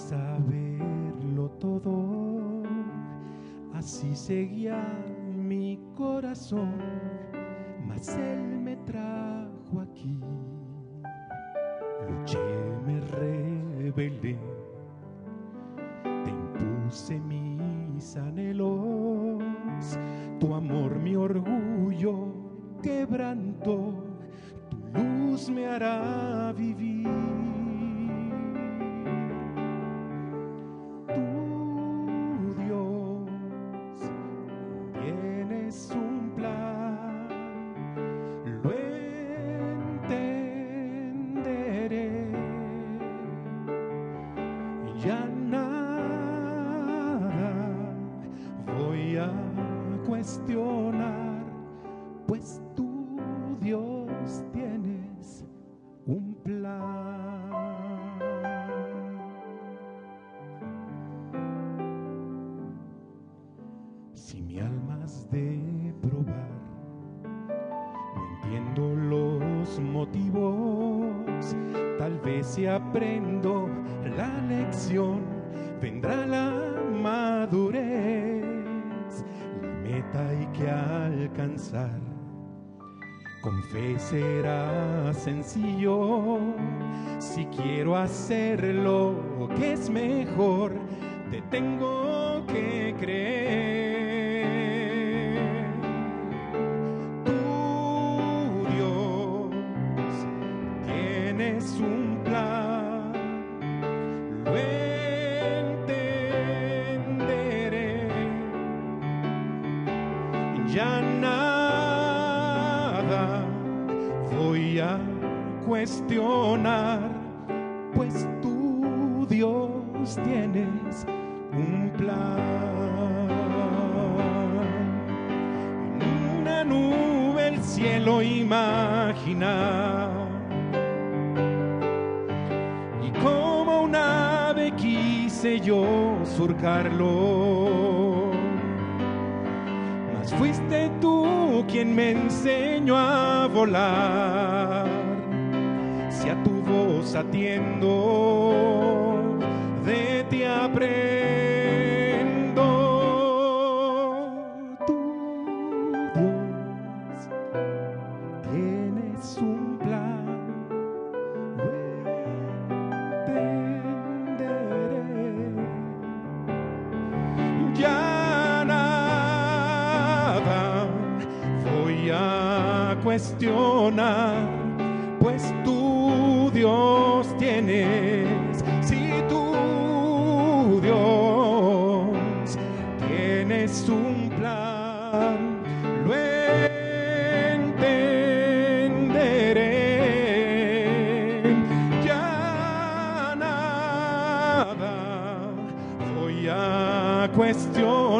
saberlo todo, así seguía mi corazón, mas él me trajo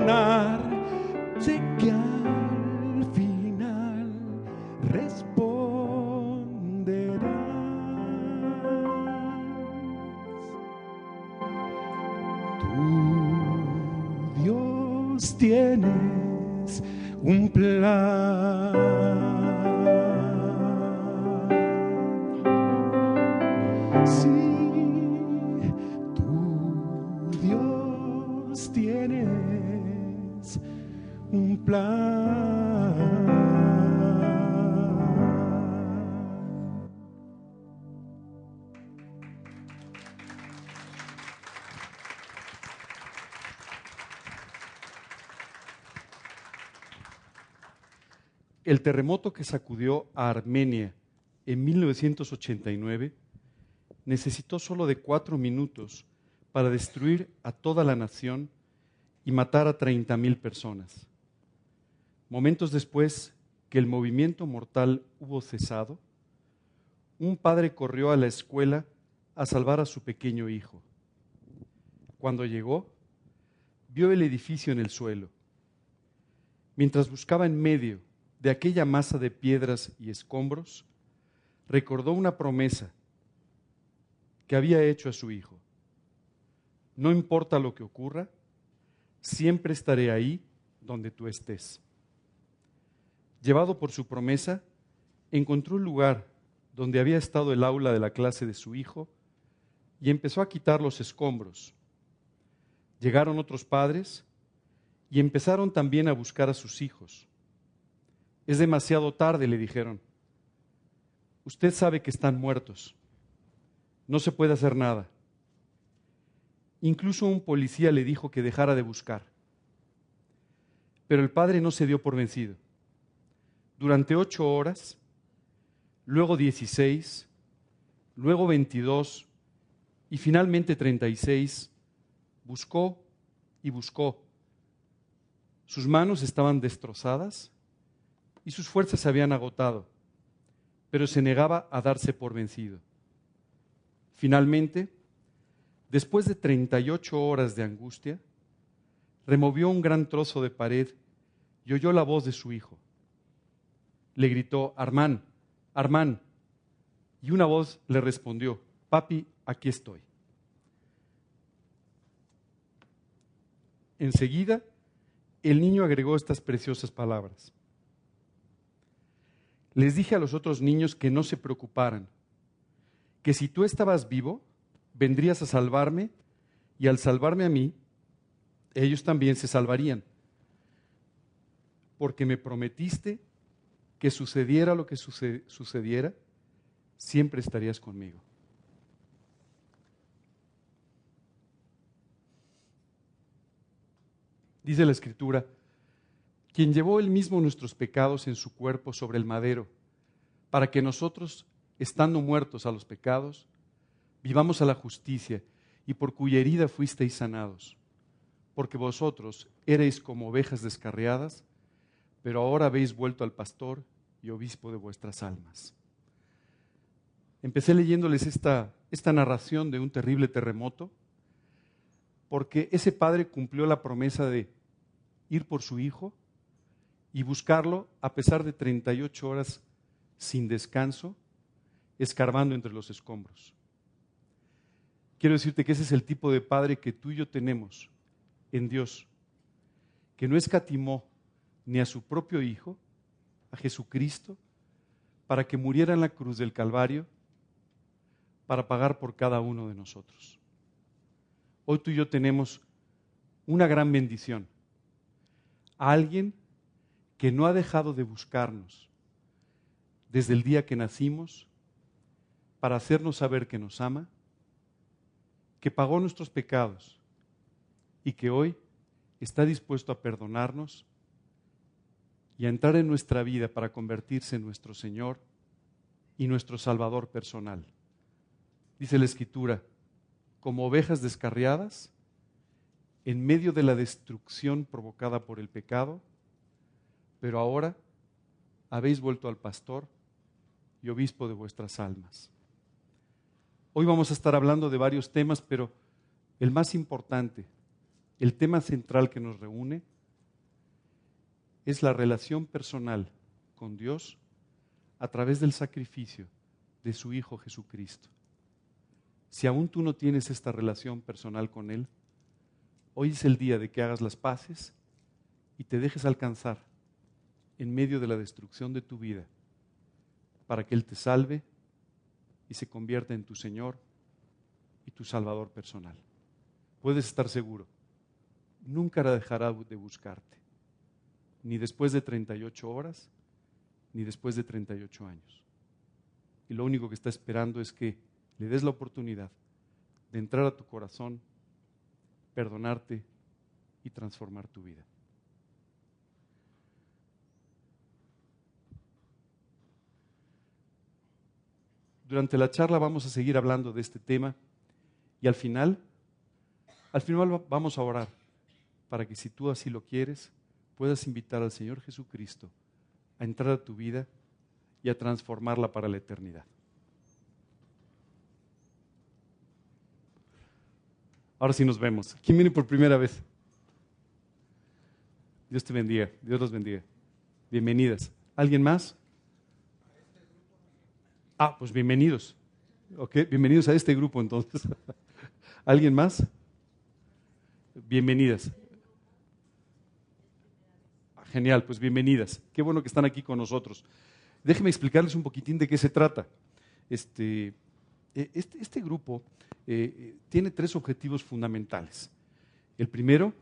a El terremoto que sacudió a Armenia en 1989 necesitó solo de cuatro minutos para destruir a toda la nación y matar a 30.000 personas. Momentos después que el movimiento mortal hubo cesado, un padre corrió a la escuela a salvar a su pequeño hijo. Cuando llegó, vio el edificio en el suelo. Mientras buscaba en medio de aquella masa de piedras y escombros, recordó una promesa que había hecho a su hijo. No importa lo que ocurra, siempre estaré ahí donde tú estés. Llevado por su promesa, encontró un lugar donde había estado el aula de la clase de su hijo y empezó a quitar los escombros. Llegaron otros padres y empezaron también a buscar a sus hijos. Es demasiado tarde, le dijeron. Usted sabe que están muertos. No se puede hacer nada. Incluso un policía le dijo que dejara de buscar. Pero el padre no se dio por vencido. Durante ocho horas, luego dieciséis, luego veintidós y finalmente treinta y seis, buscó y buscó. Sus manos estaban destrozadas y sus fuerzas se habían agotado, pero se negaba a darse por vencido. Finalmente, después de 38 horas de angustia, removió un gran trozo de pared y oyó la voz de su hijo. Le gritó, Armán, Armán. Y una voz le respondió, Papi, aquí estoy. Enseguida, el niño agregó estas preciosas palabras. Les dije a los otros niños que no se preocuparan, que si tú estabas vivo, vendrías a salvarme y al salvarme a mí, ellos también se salvarían. Porque me prometiste que sucediera lo que sucediera, siempre estarías conmigo. Dice la escritura, quien llevó él mismo nuestros pecados en su cuerpo sobre el madero, para que nosotros, estando muertos a los pecados, vivamos a la justicia, y por cuya herida fuisteis sanados. Porque vosotros erais como ovejas descarriadas, pero ahora habéis vuelto al pastor y obispo de vuestras almas. Empecé leyéndoles esta, esta narración de un terrible terremoto, porque ese padre cumplió la promesa de ir por su hijo y buscarlo a pesar de 38 horas sin descanso, escarbando entre los escombros. Quiero decirte que ese es el tipo de padre que tú y yo tenemos en Dios, que no escatimó ni a su propio Hijo, a Jesucristo, para que muriera en la cruz del Calvario, para pagar por cada uno de nosotros. Hoy tú y yo tenemos una gran bendición. alguien que no ha dejado de buscarnos desde el día que nacimos para hacernos saber que nos ama, que pagó nuestros pecados y que hoy está dispuesto a perdonarnos y a entrar en nuestra vida para convertirse en nuestro Señor y nuestro Salvador personal. Dice la Escritura, como ovejas descarriadas, en medio de la destrucción provocada por el pecado, pero ahora habéis vuelto al pastor y obispo de vuestras almas. Hoy vamos a estar hablando de varios temas, pero el más importante, el tema central que nos reúne, es la relación personal con Dios a través del sacrificio de su Hijo Jesucristo. Si aún tú no tienes esta relación personal con Él, hoy es el día de que hagas las paces y te dejes alcanzar en medio de la destrucción de tu vida para que Él te salve y se convierta en tu Señor y tu Salvador personal. Puedes estar seguro, nunca dejará de buscarte ni después de 38 horas, ni después de 38 años. Y lo único que está esperando es que le des la oportunidad de entrar a tu corazón, perdonarte y transformar tu vida. Durante la charla vamos a seguir hablando de este tema y al final, al final vamos a orar para que si tú así lo quieres, puedas invitar al Señor Jesucristo a entrar a tu vida y a transformarla para la eternidad. Ahora sí nos vemos. ¿Quién viene por primera vez? Dios te bendiga. Dios los bendiga. Bienvenidas. ¿Alguien más? Ah, pues bienvenidos. Ok, bienvenidos a este grupo entonces. ¿Alguien más? Bienvenidas. Genial, pues bienvenidas. Qué bueno que están aquí con nosotros. Déjenme explicarles un poquitín de qué se trata. Este, eh, este, este, grupo eh, tiene tres objetivos fundamentales. El primero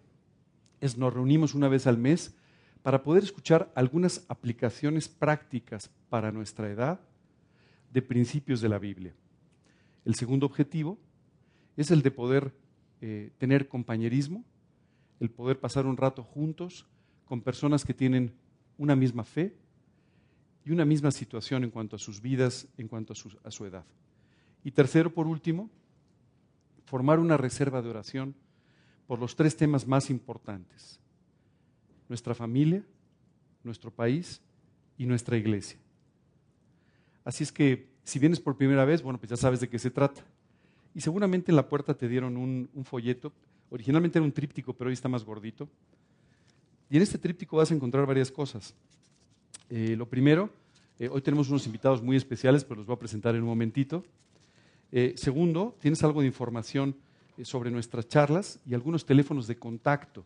es nos reunimos una vez al mes para poder escuchar algunas aplicaciones prácticas para nuestra edad de principios de la Biblia. El segundo objetivo es el de poder eh, tener compañerismo, el poder pasar un rato juntos con personas que tienen una misma fe y una misma situación en cuanto a sus vidas, en cuanto a su, a su edad. Y tercero, por último, formar una reserva de oración por los tres temas más importantes. Nuestra familia, nuestro país y nuestra iglesia. Así es que si vienes por primera vez, bueno, pues ya sabes de qué se trata. Y seguramente en la puerta te dieron un, folleto. Originalmente era un tríptico, pero hoy está más gordito. Y en este tríptico vas a encontrar varias cosas. Eh, lo primero, eh, hoy tenemos unos invitados muy especiales, pero los voy a presentar en un momentito. Eh, segundo, tienes algo de información sobre nuestras charlas y algunos teléfonos de contacto.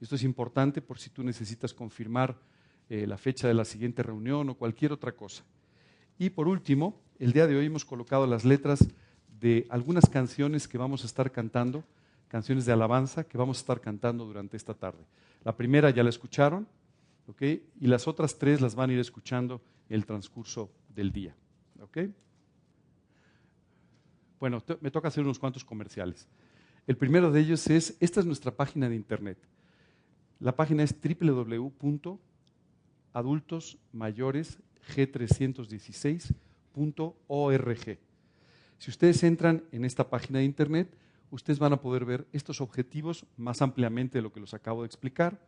Esto es importante por si tú necesitas confirmar la fecha de la siguiente reunión o cualquier otra cosa. Y por último, el día de hoy hemos colocado las letras de algunas canciones que vamos a estar cantando, canciones de alabanza que vamos a estar cantando durante esta tarde. La primera ya la escucharon, ¿ok? Y las otras tres las van a ir escuchando en el transcurso del día, ¿ok? Bueno, me toca hacer unos cuantos comerciales. El primero de ellos es, esta es nuestra página de internet. La página es www.adultosmayoresg316.org. Si ustedes entran en esta página de internet, ustedes van a poder ver estos objetivos más ampliamente de lo que los acabo de explicar.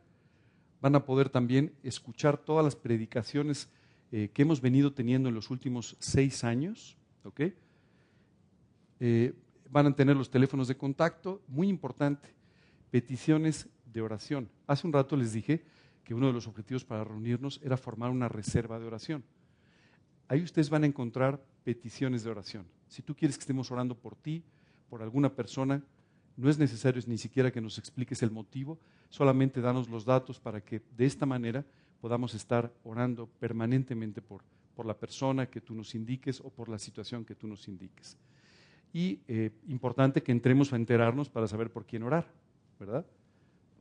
Van a poder también escuchar todas las predicaciones eh, que hemos venido teniendo en los últimos seis años. Eh, van a tener los teléfonos de contacto, muy importante, peticiones de oración. Hace un rato les dije que uno de los objetivos para reunirnos era formar una reserva de oración. Ahí ustedes van a encontrar peticiones de oración. Si tú quieres que estemos orando por ti, por alguna persona, no es necesario ni siquiera que nos expliques el motivo, solamente danos los datos para que de esta manera podamos estar orando permanentemente por, por la persona que tú nos indiques o por la situación que tú nos indiques. Y eh, importante que entremos a enterarnos para saber por quién orar, ¿verdad?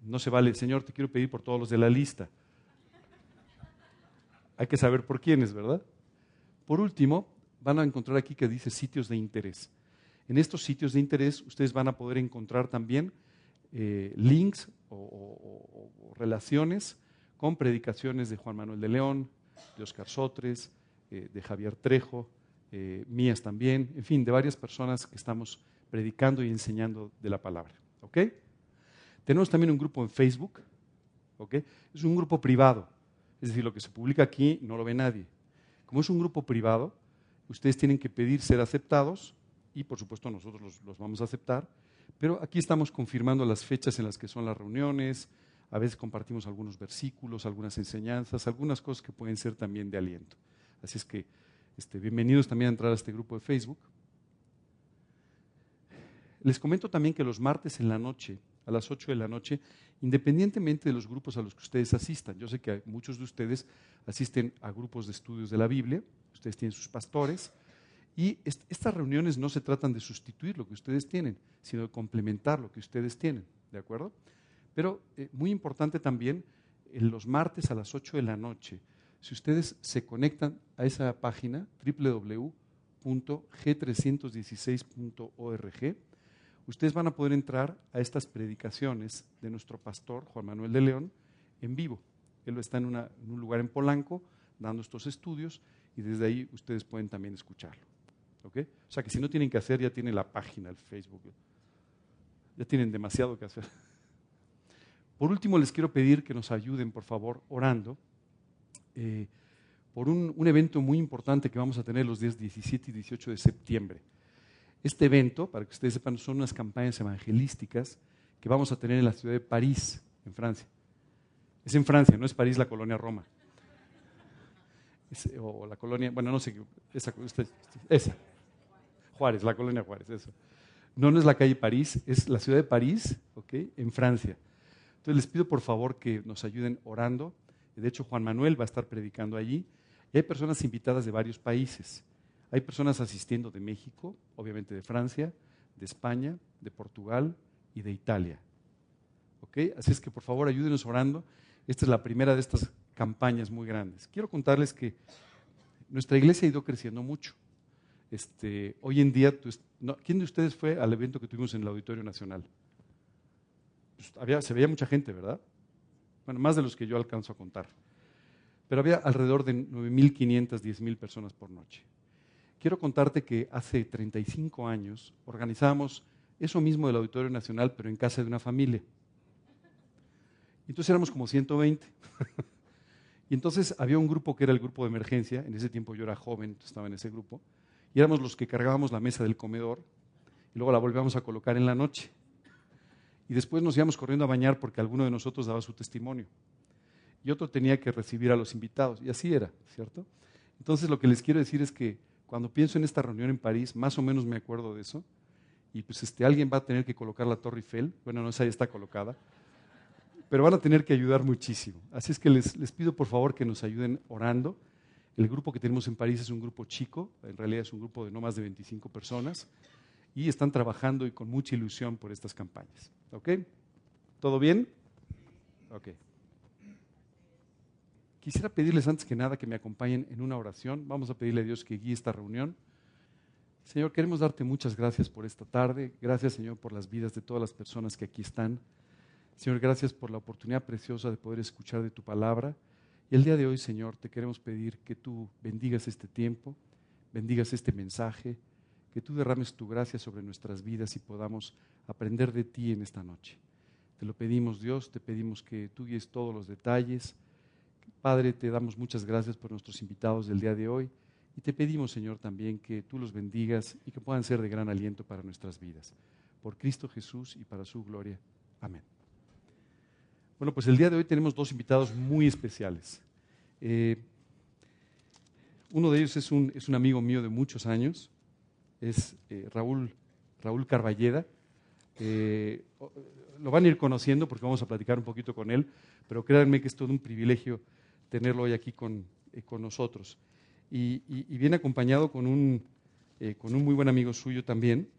No se vale, Señor, te quiero pedir por todos los de la lista. Hay que saber por quiénes, ¿verdad? Por último, van a encontrar aquí que dice sitios de interés. En estos sitios de interés ustedes van a poder encontrar también eh, links o, relaciones con predicaciones de Juan Manuel de León, de Oscar Sotres, eh, de Javier Trejo, eh, mías también, en fin, de varias personas que estamos predicando y enseñando de la palabra. ¿Ok? Tenemos también un grupo en Facebook, ¿ok? Es un grupo privado, es decir, lo que se publica aquí no lo ve nadie. Como es un grupo privado, ustedes tienen que pedir ser aceptados y por supuesto nosotros los, vamos a aceptar, pero aquí estamos confirmando las fechas en las que son las reuniones, a veces compartimos algunos versículos, algunas enseñanzas, algunas cosas que pueden ser también de aliento. Así es que este, bienvenidos también a entrar a este grupo de Facebook. Les comento también que los martes en la noche, a las 8 de la noche, independientemente de los grupos a los que ustedes asistan, yo sé que muchos de ustedes asisten a grupos de estudios de la Biblia, ustedes tienen sus pastores, y estas reuniones no se tratan de sustituir lo que ustedes tienen, sino de complementar lo que ustedes tienen, ¿de acuerdo? Pero eh, muy importante también, en los martes a las 8 de la noche, si ustedes se conectan a esa página www.g316.org, ustedes van a poder entrar a estas predicaciones de nuestro pastor Juan Manuel de León en vivo. Él está en, un lugar en Polanco dando estos estudios y desde ahí ustedes pueden también escucharlo. O sea que si no tienen que hacer, ya tienen la página, el Facebook. Ya tienen demasiado que hacer. Por último, les quiero pedir que nos ayuden, por favor, orando eh, por un, evento muy importante que vamos a tener los días 17 y 18 de septiembre. Este evento, para que ustedes sepan, son unas campañas evangelísticas que vamos a tener en la ciudad de París, en Francia. Es en Francia, no es París la colonia Roma o la colonia, bueno, no sé, esa, esa, Juárez, la colonia Juárez, eso. No, no es la calle París, es la ciudad de París, ¿ok? En Francia. Entonces les pido por favor que nos ayuden orando. De hecho, Juan Manuel va a estar predicando allí. Y hay personas invitadas de varios países. Hay personas asistiendo de México, obviamente de Francia, de España, de Portugal y de Italia. ¿Ok? Así es que por favor ayúdenos orando. Esta es la primera de estas campañas muy grandes. Quiero contarles que nuestra iglesia ha ido creciendo mucho. Este, hoy en día, ¿quién de ustedes fue al evento que tuvimos en el Auditorio Nacional? Pues, se veía mucha gente, ¿verdad? Bueno, más de los que yo alcanzo a contar. Pero había alrededor de 9.500, 10.000 personas por noche. Quiero contarte que hace 35 años organizábamos eso mismo del Auditorio Nacional, pero en casa de una familia. Entonces éramos como 120. y entonces había un grupo que era el grupo de emergencia. En ese tiempo yo era joven, estaba en ese grupo. Y éramos los que cargábamos la mesa del comedor y luego la volvíamos a colocar en la noche. Y después nos íbamos corriendo a bañar porque alguno de nosotros daba su testimonio. Y otro tenía que recibir a los invitados. Y así era, ¿cierto? Entonces lo que les quiero decir es que cuando pienso en esta reunión en París, más o menos me acuerdo de eso. Y pues este, alguien va a tener que colocar la Torre Eiffel. Bueno, no, esa ya está colocada. Pero van a tener que ayudar muchísimo. Así es que les, les pido por favor que nos ayuden orando. El grupo que tenemos en París es un grupo chico, en realidad es un grupo de no más de 25 personas y están trabajando y con mucha ilusión por estas campañas. ¿Ok? ¿Todo bien? Ok. Quisiera pedirles antes que nada que me acompañen en una oración. Vamos a pedirle a Dios que guíe esta reunión. Señor, queremos darte muchas gracias por esta tarde. Gracias, Señor, por las vidas de todas las personas que aquí están. Señor, gracias por la oportunidad preciosa de poder escuchar de tu palabra. Y el día de hoy, Señor, te queremos pedir que tú bendigas este tiempo, bendigas este mensaje, que tú derrames tu gracia sobre nuestras vidas y podamos aprender de ti en esta noche. Te lo pedimos, Dios, te pedimos que tú guíes todos los detalles. Padre, te damos muchas gracias por nuestros invitados del día de hoy y te pedimos, Señor, también que tú los bendigas y que puedan ser de gran aliento para nuestras vidas. Por Cristo Jesús y para su gloria. Amén. Bueno, pues el día de hoy tenemos dos invitados muy especiales. Eh, uno de ellos es un, es un amigo mío de muchos años, es eh, Raúl, Raúl Carballeda. Eh, lo van a ir conociendo porque vamos a platicar un poquito con él, pero créanme que es todo un privilegio tenerlo hoy aquí con, eh, con nosotros. Y, viene acompañado con un, con un muy buen amigo suyo también,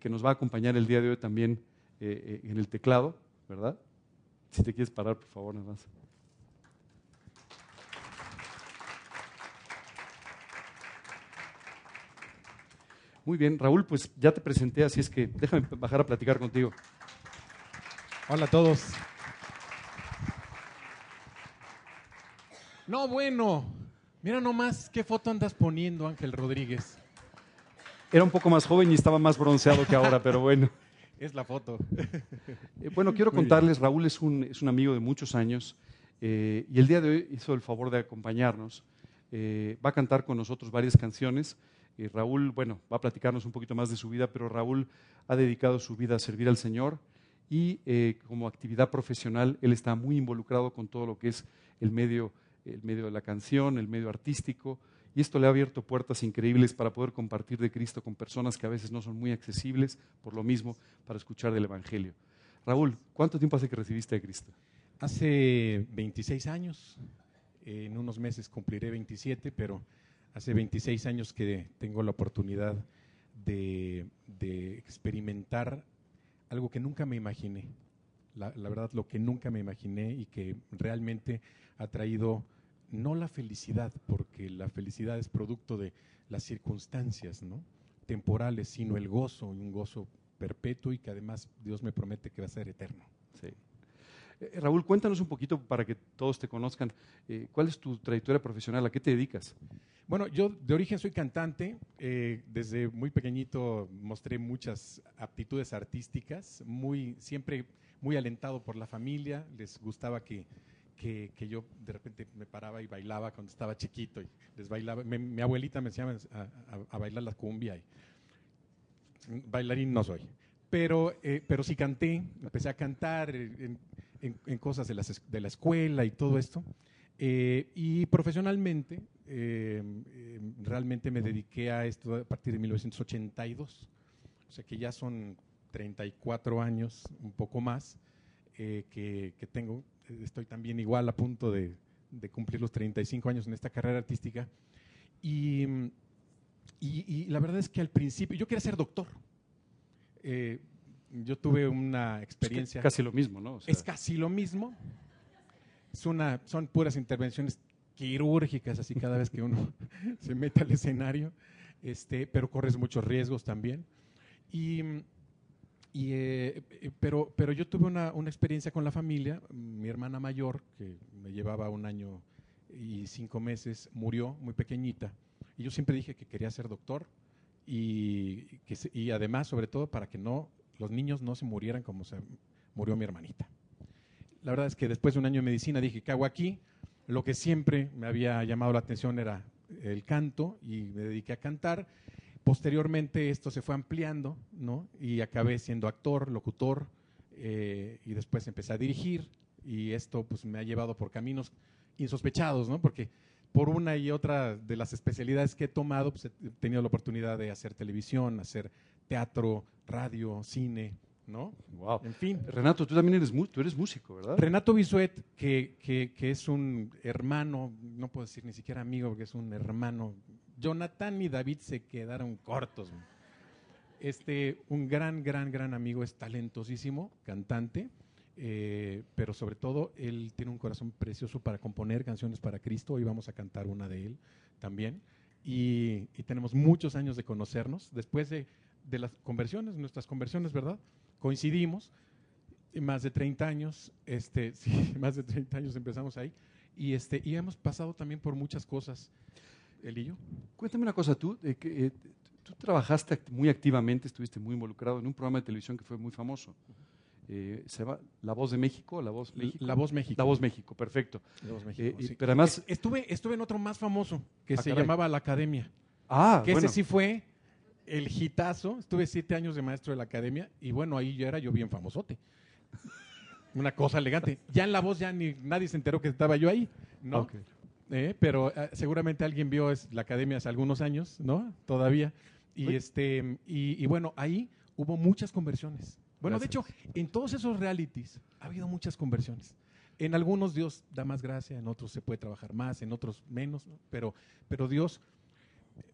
que nos va a acompañar el día de hoy también en el teclado, ¿verdad? Si te quieres parar, por favor, nada más. Muy bien, Raúl, pues ya te presenté, así es que déjame bajar a platicar contigo. Hola a todos. No, bueno, mira nomás qué foto andas poniendo, Ángel Rodríguez. Era un poco más joven y estaba más bronceado que ahora, pero bueno. Es la foto. Eh, bueno, quiero contarles, Raúl es un, es un, amigo de muchos años eh, y el día de hoy hizo el favor de acompañarnos. Eh, va a cantar con nosotros varias canciones. Y Raúl, bueno, va a platicarnos un poquito más de su vida, pero Raúl ha dedicado su vida a servir al Señor y como actividad profesional él está muy involucrado con todo lo que es el medio, el medio de la canción, el medio artístico, y esto le ha abierto puertas increíbles para poder compartir de Cristo con personas que a veces no son muy accesibles, por lo mismo, para escuchar del Evangelio. Raúl, ¿cuánto tiempo hace que recibiste a Cristo? Hace 26 años, en unos meses cumpliré 27, pero Hace 26 años que tengo la oportunidad de, experimentar algo que nunca me imaginé. La, verdad, lo que nunca me imaginé y que realmente ha traído no la felicidad, porque la felicidad es producto de las circunstancias ¿no? temporales, sino el gozo, un gozo perpetuo y que además Dios me promete que va a ser eterno. Sí. Eh, Raúl, cuéntanos un poquito para que todos te conozcan. Eh, ¿Cuál es tu trayectoria profesional? ¿A qué te dedicas? Bueno, yo de origen soy cantante. Eh, desde muy pequeñito mostré muchas aptitudes artísticas, muy, siempre muy alentado por la familia. Les gustaba que, que, yo de repente me paraba y bailaba cuando estaba chiquito. Y les bailaba. mi abuelita me enseñaba a, bailar la cumbia. Y, bailarín no soy. Pero, eh, pero sí canté, empecé a cantar en, en, cosas de, las, de la escuela y todo esto. Eh, y profesionalmente, eh, realmente me dediqué a esto a partir de 1982, o sea que ya son 34 años, un poco más, eh, que, tengo. Estoy también igual a punto de, cumplir los 35 años en esta carrera artística. Y, y, y la verdad es que al principio, yo quería ser doctor. Eh, yo tuve una experiencia. Es casi lo mismo, ¿no? O sea, es casi lo mismo. Es una, son puras intervenciones quirúrgicas, así cada vez que uno se mete al escenario, este, pero corres muchos riesgos también. Y, eh, pero, pero yo tuve una, una experiencia con la familia. Mi hermana mayor, que me llevaba un año y cinco meses, murió muy pequeñita. Y yo siempre dije que quería ser doctor y, que y además, sobre todo, para que no los niños no se murieran como se murió mi hermanita. La verdad es que después de un año de medicina dije, ¿qué hago aquí? Lo que siempre me había llamado la atención era el canto y me dediqué a cantar. Posteriormente esto se fue ampliando, ¿no? Y acabé siendo actor, locutor, eh, y después empecé a dirigir y esto pues me ha llevado por caminos insospechados, ¿no? Porque por una y otra de las especialidades que he tomado, pues he tenido la oportunidad de hacer televisión, hacer teatro, radio, cine, ¿no? wow. En fin. Renato, tú también eres, tú eres músico, ¿verdad? Renato Bisuet, que, que, que es un hermano, no puedo decir ni siquiera amigo, porque es un hermano. Jonathan y David se quedaron cortos. Este, un gran, gran, gran amigo, es talentosísimo, cantante, eh, pero sobre todo él tiene un corazón precioso para componer canciones para Cristo. Hoy vamos a cantar una de él también. Y, tenemos muchos años de conocernos. Después de, las conversiones, nuestras conversiones, ¿verdad? Coincidimos más de 30 años, este, más de 30 años empezamos ahí, y, este, y hemos pasado también por muchas cosas, yo. Cuéntame una cosa, tú, eh, que, eh, tú trabajaste act- muy activamente, estuviste muy involucrado en un programa de televisión que fue muy famoso. Eh, se llama La Voz de México, La Voz México. La Voz México. La Voz México, perfecto. La Voz Eh, México, sí. pero además, Es- estuve, estuve en otro más famoso, que Ah, se caray. llamaba La Academia, ah, que bueno, ese sí fue el hitazo, estuve siete años de maestro de la Academia, y bueno, ahí ya era yo bien famosote. Una cosa elegante. Ya en La Voz ya ni nadie se enteró que estaba yo ahí, ¿no? Eh, pero eh, seguramente alguien vio es, la academia hace algunos años, ¿no? Todavía. Y, este, y, y bueno, ahí hubo muchas conversiones. Bueno, Gracias. de hecho, en todos esos realities ha habido muchas conversiones. En algunos Dios da más gracia, en otros se puede trabajar más, en otros menos, ¿no? pero, pero Dios,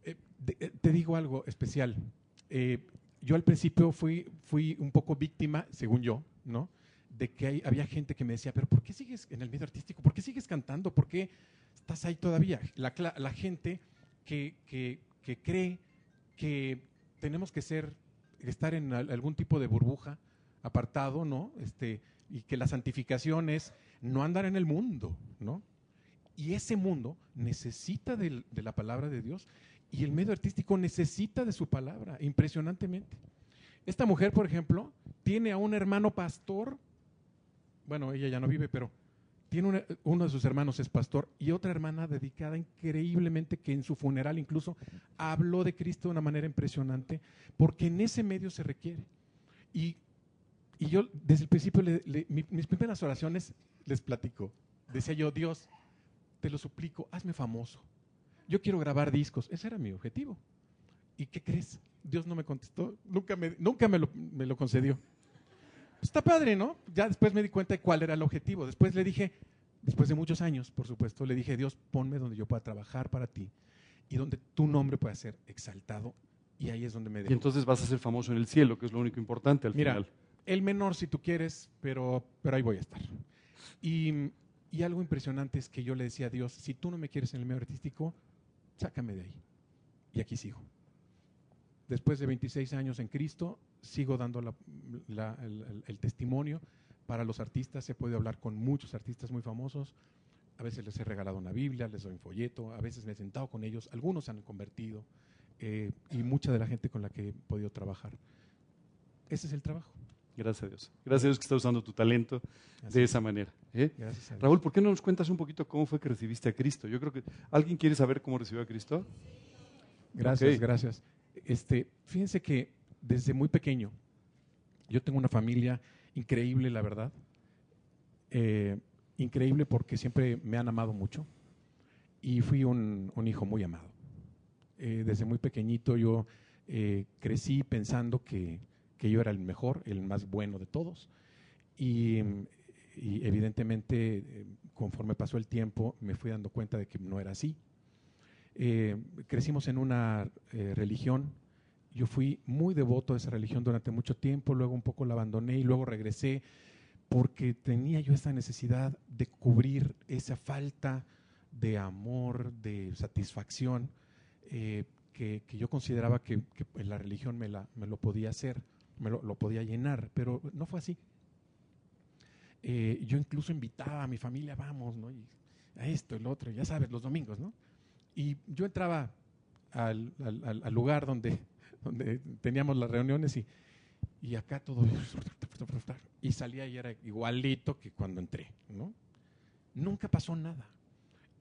eh, de- eh, te digo algo especial. Eh, yo al principio fui, fui un poco víctima, según yo, ¿no? De que hay- había gente que me decía, pero ¿por qué sigues en el medio artístico? ¿Por qué sigues cantando? ¿Por qué estás ahí todavía? La, la gente que, que- que cree que tenemos que ser, estar en al- algún tipo de burbuja, apartado, ¿no? Este, y que la santificación es no andar en el mundo, ¿no? Y ese mundo necesita del- de la palabra de Dios y el medio artístico necesita de su palabra, impresionantemente. Esta mujer, por ejemplo, tiene a un hermano pastor, bueno, ella ya no vive, pero tiene una- uno de sus hermanos es pastor y otra hermana dedicada increíblemente que en su funeral incluso habló de Cristo de una manera impresionante, porque en ese medio se requiere. Y, y yo desde el principio, le- le- mi- mis primeras oraciones les platico. Decía yo, Dios, te lo suplico, hazme famoso. Yo quiero grabar discos. Ese era mi objetivo. ¿Y qué crees? Dios no me contestó, nunca me, nunca me, lo, me lo concedió. Está padre, ¿no? Ya después me di cuenta de cuál era el objetivo. Después le dije, después de muchos años, por supuesto, le dije, Dios, ponme donde yo pueda trabajar para ti y donde tu nombre pueda ser exaltado. Y ahí es donde me Y dejó. entonces vas a ser famoso en el cielo, que es lo único importante al Mira, final. el menor si tú quieres, pero, pero ahí voy a estar. Y, y algo impresionante es que yo le decía a Dios, si tú no me quieres en el medio artístico, sácame de ahí. Y aquí sigo. Después de 26 años en Cristo, sigo dando la- la- el, testimonio para los artistas. He podido hablar con muchos artistas muy famosos. A veces les he regalado una Biblia, les doy un folleto, a veces me he sentado con ellos. Algunos se han convertido eh, y mucha de la gente con la que he podido trabajar. Ese es el trabajo. Gracias a Dios. Gracias a Dios que está usando tu talento de es. esa manera. ¿eh? Gracias a Dios. Raúl, ¿por qué no nos cuentas un poquito cómo fue que recibiste a Cristo? Yo creo que alguien quiere saber cómo recibió a Cristo. Gracias, gracias. Este, fíjense que desde muy pequeño, yo tengo una familia increíble, la verdad. Eh, increíble porque siempre me han amado mucho y fui un, hijo muy amado. Eh, desde muy pequeñito yo eh, crecí pensando que, yo era el mejor, el más bueno de todos. Y, evidentemente, conforme pasó el tiempo, me fui dando cuenta de que no era así. Eh, crecimos en una eh, religión. Yo fui muy devoto de esa religión durante mucho tiempo, luego un poco la abandoné y luego regresé porque tenía yo esa necesidad de cubrir esa falta de amor, de satisfacción eh, que, yo consideraba que, la religión me, la, me, lo podía hacer, me lo, podía llenar, pero no fue así. yo incluso invitaba a mi familia, vamos, ¿no? Y a esto, el otro, ya sabes, los domingos, ¿no? Y yo entraba al, lugar donde, teníamos las reuniones y, acá todo y salía y era igualito que cuando entré, ¿no? Nunca pasó nada.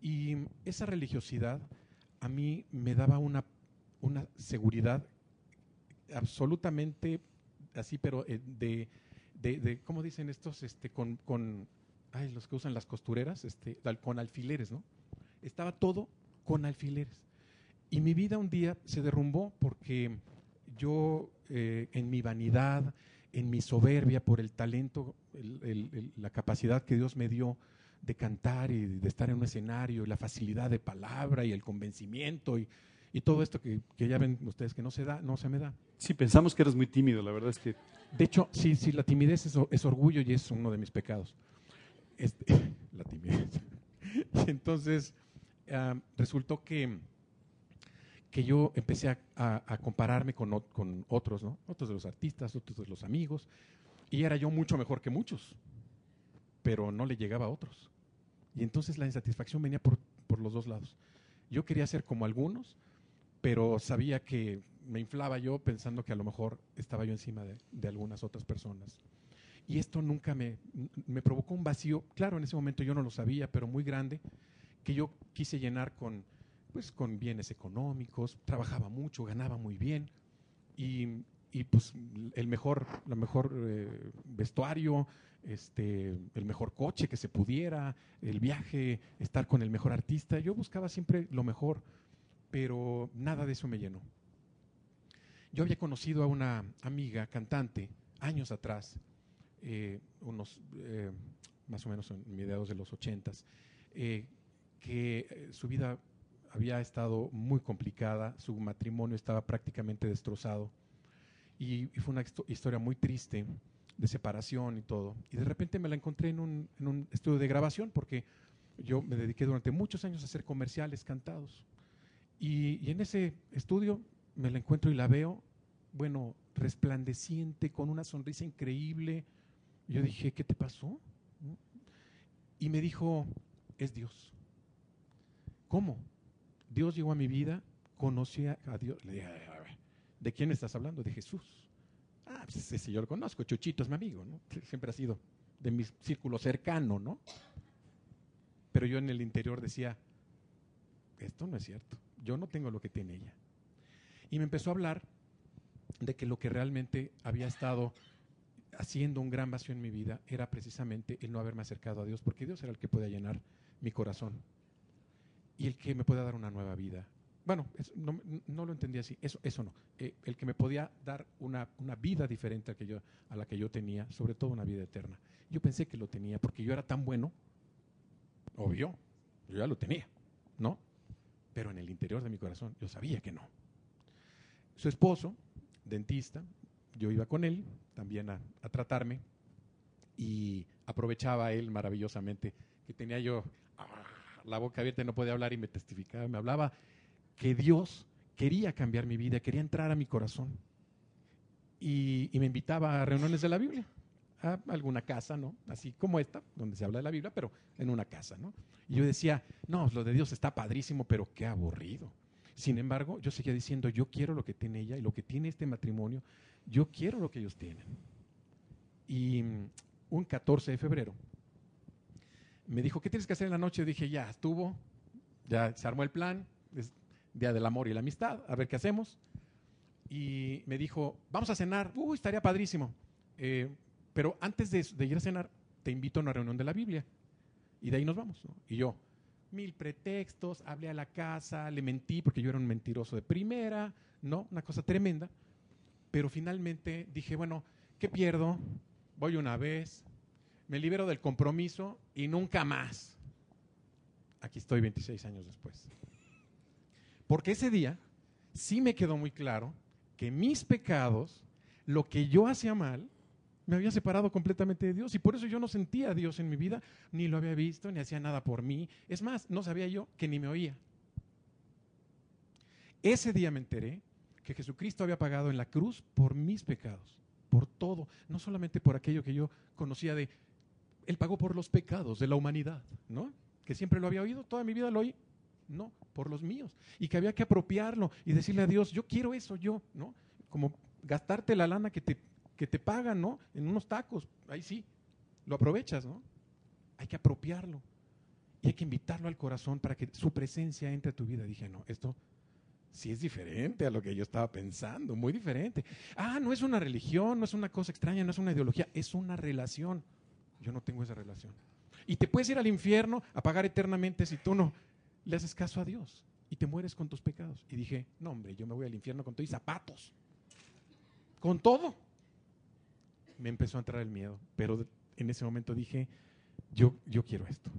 Y esa religiosidad a mí me daba una, seguridad absolutamente así, pero eh, de, ¿cómo dicen estos? Este, con, los que usan las costureras, este, con alfileres, ¿no? Estaba todo con alfileres. Y mi vida un día se derrumbó porque yo, eh, en mi vanidad, en mi soberbia por el talento, la capacidad que Dios me dio de cantar y de estar en un escenario, y la facilidad de palabra y el convencimiento y, todo esto que, ya ven ustedes que no se da, no se me da. Sí, pensamos que eres muy tímido, la verdad es que... De hecho, sí, sí, la timidez es, orgullo y es uno de mis pecados. Este, la timidez. Entonces, Ah, resultó que, que yo empecé a, compararme con, otros, ¿no? Otros de los artistas, otros de los amigos, y era yo mucho mejor que muchos, pero no le llegaba a otros. Y entonces la insatisfacción venía por, los dos lados. Yo quería ser como algunos, pero sabía que me inflaba yo pensando que a lo mejor estaba yo encima de, de algunas otras personas. Y esto nunca me, me, provocó un vacío, claro, en ese momento yo no lo sabía, pero muy grande, que yo quise llenar con, pues, con bienes económicos, trabajaba mucho, ganaba muy bien y, y pues el mejor, la mejor eh, vestuario, este, el mejor coche que se pudiera, el viaje, estar con el mejor artista. Yo buscaba siempre lo mejor, pero nada de eso me llenó. Yo había conocido a una amiga cantante años atrás, eh, unos eh, más o menos en mediados de los ochentas, que eh, su vida había estado muy complicada, su matrimonio estaba prácticamente destrozado y, fue una historia muy triste de separación y todo. Y de repente me la encontré en un, estudio de grabación porque yo me dediqué durante muchos años a hacer comerciales cantados. Y, y en ese estudio me la encuentro y la veo, bueno, resplandeciente, con una sonrisa increíble. yo dije, ¿qué te pasó? Y me dijo, es Dios. ¿Cómo? Dios llegó a mi vida, conocí a Dios. Le dije, ¿de quién estás hablando? De Jesús. Ah, pues ese yo lo conozco, Chuchito es mi amigo, ¿no? Siempre ha sido de mi círculo cercano, ¿no? Pero yo en el interior decía, esto no es cierto, yo no tengo lo que tiene ella. Y me empezó a hablar de que lo que realmente había estado haciendo un gran vacío en mi vida era precisamente el no haberme acercado a Dios, porque Dios era el que podía llenar mi corazón y el que me pueda dar una nueva vida. Bueno, no, lo entendía así, eso, eso no. Eh, el que me podía dar una, vida diferente a, que yo, a la que yo tenía, sobre todo una vida eterna. Yo pensé que lo tenía porque yo era tan bueno, obvio, yo ya lo tenía, ¿no? Pero en el interior de mi corazón yo sabía que no. Su esposo, dentista, yo iba con él también a, a tratarme y aprovechaba él maravillosamente que tenía yo la boca abierta y no podía hablar y me testificaba, me hablaba que Dios quería cambiar mi vida, quería entrar a mi corazón. Y, me invitaba a reuniones de la Biblia, a alguna casa, ¿no? Así como esta, donde se habla de la Biblia, pero en una casa, ¿no? Y yo decía, no, lo de Dios está padrísimo, pero qué aburrido. Sin embargo, yo seguía diciendo, yo quiero lo que tiene ella y lo que tiene este matrimonio, yo quiero lo que ellos tienen. Y un 14 de febrero me dijo, ¿qué tienes que hacer en la noche? dije, ya estuvo, ya se armó el plan, es Día del Amor y la Amistad, a ver qué hacemos. Y me dijo, vamos a cenar, uy, estaría padrísimo. Eh, pero antes de, ir a cenar, te invito a una reunión de la Biblia. Y de ahí nos vamos. Y yo, mil pretextos, hablé a la casa, le mentí porque yo era un mentiroso de primera, ¿no? Una cosa tremenda. Pero finalmente dije, bueno, ¿qué pierdo? Voy una vez, me libero del compromiso y nunca más. Aquí estoy 26 años después. Porque ese día sí me quedó muy claro que mis pecados, lo que yo hacía mal, me había separado completamente de Dios y por eso yo no sentía a Dios en mi vida, ni lo había visto, ni hacía nada por mí. Es más, no sabía yo que ni me oía. Ese día me enteré que Jesucristo había pagado en la cruz por mis pecados, por todo, no solamente por aquello que yo conocía de, Él pagó por los pecados de la humanidad, ¿no? Que siempre lo había oído, toda mi vida lo oí, no, por los míos. Y que había que apropiarlo y decirle a Dios, yo quiero eso, yo, ¿no? Como gastarte la lana que te, que te pagan, ¿no? En unos tacos, ahí sí, lo aprovechas, ¿no? Hay que apropiarlo. Y hay que invitarlo al corazón para que su presencia entre a tu vida. Dije, no, esto sí es diferente a lo que yo estaba pensando, muy diferente. Ah, no es una religión, no es una cosa extraña, no es una ideología, es una relación. Yo no tengo esa relación. Y te puedes ir al infierno a pagar eternamente si tú no le haces caso a Dios y te mueres con tus pecados. Y dije, no hombre, yo me voy al infierno con todo y zapatos. Con todo. Me empezó a entrar el miedo, pero en ese momento dije, yo, yo quiero esto.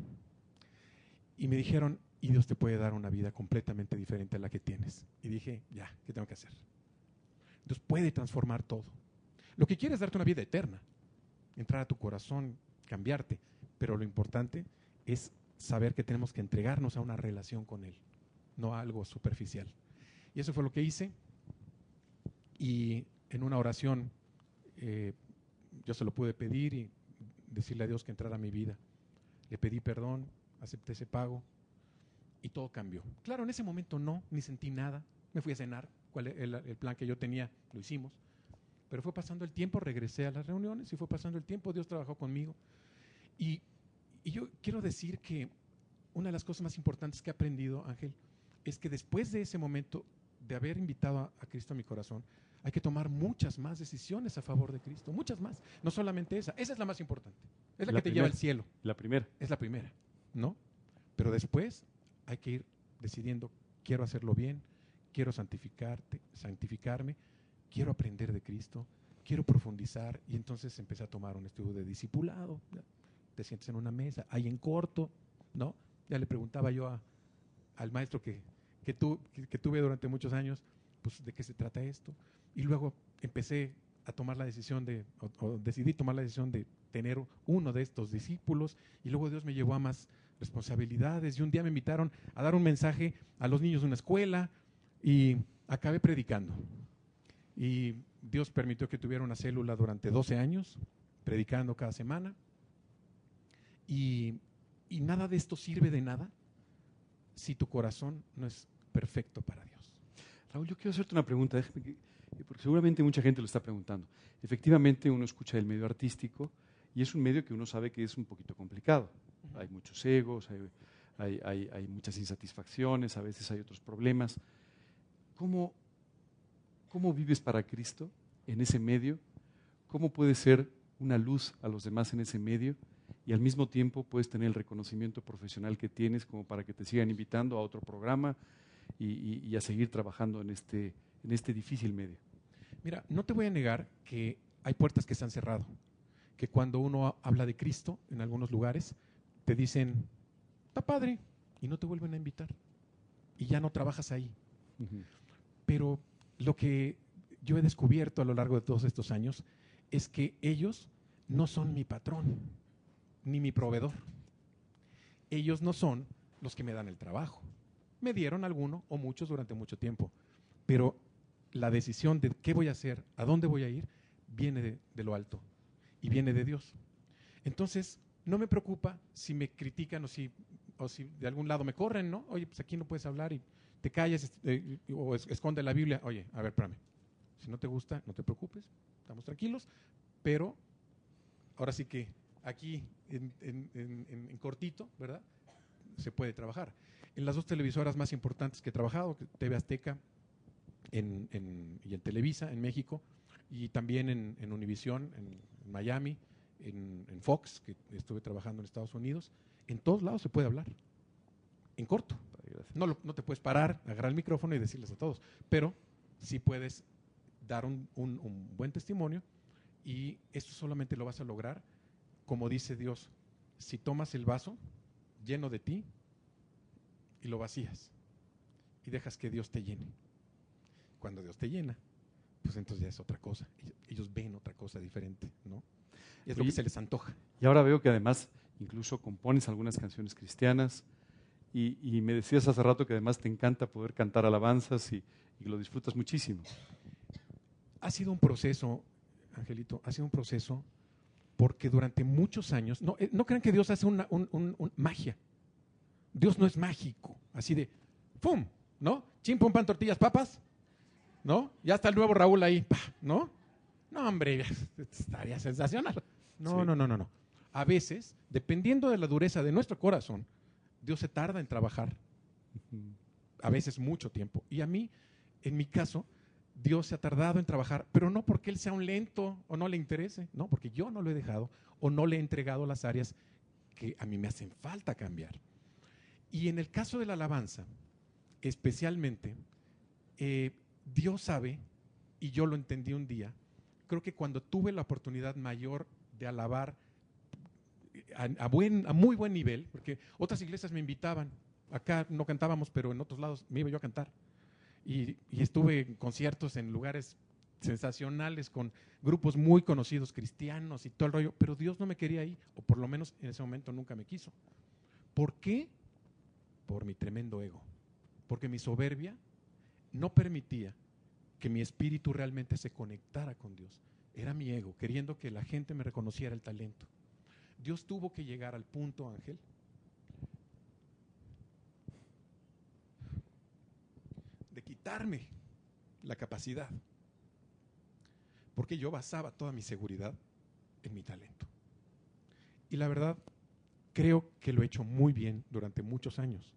Y me dijeron, y Dios te puede dar una vida completamente diferente a la que tienes. Y dije, ya, ¿qué tengo que hacer? Dios puede transformar todo. Lo que quiere es darte una vida eterna, entrar a tu corazón, cambiarte, pero lo importante es saber que tenemos que entregarnos a una relación con Él, no a algo superficial. Y eso fue lo que hice. Y en una oración eh, yo se lo pude pedir y decirle a Dios que entrara a mi vida. Le pedí perdón, acepté ese pago y todo cambió. Claro, en ese momento no, ni sentí nada. Me fui a cenar, cuál el, el plan que yo tenía, lo hicimos. Pero fue pasando el tiempo, regresé a las reuniones y fue pasando el tiempo, Dios trabajó conmigo. Y, y yo quiero decir que una de las cosas más importantes que he aprendido, Ángel, es que después de ese momento de haber invitado a, a Cristo a mi corazón, hay que tomar muchas más decisiones a favor de Cristo, muchas más. No solamente esa, esa es la más importante. Es la, La que te lleva al cielo. La primera. Es la primera, ¿no? Pero después hay que ir decidiendo, quiero hacerlo bien, quiero santificarte, santificarme, quiero aprender de Cristo, quiero profundizar. Y entonces empecé a tomar un estudio de discipulado. Te sientes en una mesa, ahí en corto, ¿no? Ya le preguntaba yo a- al maestro que, que, tu- que- que tuve durante muchos años, pues, ¿de qué se trata esto? Y luego empecé a tomar la decisión de, o, o decidí tomar la decisión de tener uno de estos discípulos y luego Dios me llevó a más responsabilidades y un día me invitaron a dar un mensaje a los niños de una escuela y acabé predicando. Y Dios permitió que tuviera una célula durante 12 años, predicando cada semana. Y, y nada de esto sirve de nada si tu corazón no es perfecto para Dios. Raúl, yo quiero hacerte una pregunta, porque seguramente mucha gente lo está preguntando. Efectivamente, uno escucha el medio artístico y es un medio que uno sabe que es un poquito complicado. Hay muchos egos, hay, hay- hay- hay muchas insatisfacciones, a veces hay otros problemas. ¿Cómo, ¿Cómo vives para Cristo en ese medio? ¿Cómo puedes ser una luz a los demás en ese medio? Y al mismo tiempo puedes tener el reconocimiento profesional que tienes como para que te sigan invitando a otro programa y, y- y a seguir trabajando en este, en este difícil medio. Mira, no te voy a negar que hay puertas que se han cerrado, que cuando uno ha- habla de Cristo en algunos lugares, te dicen, está padre, y no te vuelven a invitar. Y ya no trabajas ahí. Pero lo que yo he descubierto a lo largo de todos estos años es que ellos no son mi patrón, ni mi proveedor. Ellos no son los que me dan el trabajo. Me dieron alguno o muchos durante mucho tiempo, pero la decisión de qué voy a hacer, a dónde voy a ir, viene de, de lo alto y viene de Dios. Entonces, no me preocupa si me critican o si, o si de algún lado me corren, ¿no? Oye, pues aquí no puedes hablar y te calles eh, o es- esconde la Biblia. Oye, a ver, espérame. Si no te gusta, no te preocupes, estamos tranquilos, pero ahora sí que aquí en, en- en- en- cortito, ¿verdad? Se puede trabajar. En las dos televisoras más importantes que he trabajado, TV Azteca y en Televisa, en México, y también en, en Univisión, en, en Miami, en, en Fox, que estuve trabajando en Estados Unidos, en todos lados se puede hablar, en corto. No, lo- no te puedes parar, agarrar el micrófono y decirles a todos, pero sí puedes dar un, un- un buen testimonio y esto solamente lo vas a lograr, como dice Dios, si tomas el vaso lleno de ti y lo vacías. y dejas que Dios te llene. Cuando Dios te llena, pues entonces ya es otra cosa. Ellos, ven otra cosa diferente, ¿no? Es lo que se les antoja. Y ahora veo que además incluso compones algunas canciones cristianas y, y me decías hace rato que además te encanta poder cantar alabanzas y, y lo disfrutas muchísimo. Ha sido un proceso, Angelito, ha sido un proceso porque durante muchos años, no, eh, no crean que Dios hace una un- un- un- magia. Dios no es mágico, así de, ¡pum! ¿No? Chim, pum, pan, tortillas, papas, ¿no? Ya está el nuevo Raúl ahí, ¡pa! ¿no? No, hombre, estaría sensacional. No, Sí. no, no, no, no. A veces, dependiendo de la dureza de nuestro corazón, Dios se tarda en trabajar a veces mucho tiempo. Y a mí, en mi caso, Dios se ha tardado en trabajar, pero no porque Él sea un lento o no le interese, no, porque yo no lo he dejado o no le he entregado las áreas que a mí me hacen falta cambiar. Y en el caso de la alabanza, especialmente, eh, Dios sabe, y yo lo entendí un día, creo que cuando tuve la oportunidad mayor de alabar a, muy buen nivel, porque otras iglesias me invitaban, acá no cantábamos, pero en otros lados me iba yo a cantar. Y, y estuve en conciertos en lugares sensacionales con grupos muy conocidos cristianos y todo el rollo, pero Dios no me quería ahí, o por lo menos en ese momento nunca me quiso. ¿Por qué? Por mi tremendo ego. Porque mi soberbia no permitía que mi espíritu realmente se conectara con Dios. Era mi ego, queriendo que la gente me reconociera el talento. Dios tuvo que llegar al punto, Ángel, de quitarme la capacidad. Porque yo basaba toda mi seguridad en mi talento. Y la verdad, creo que lo he hecho muy bien durante muchos años.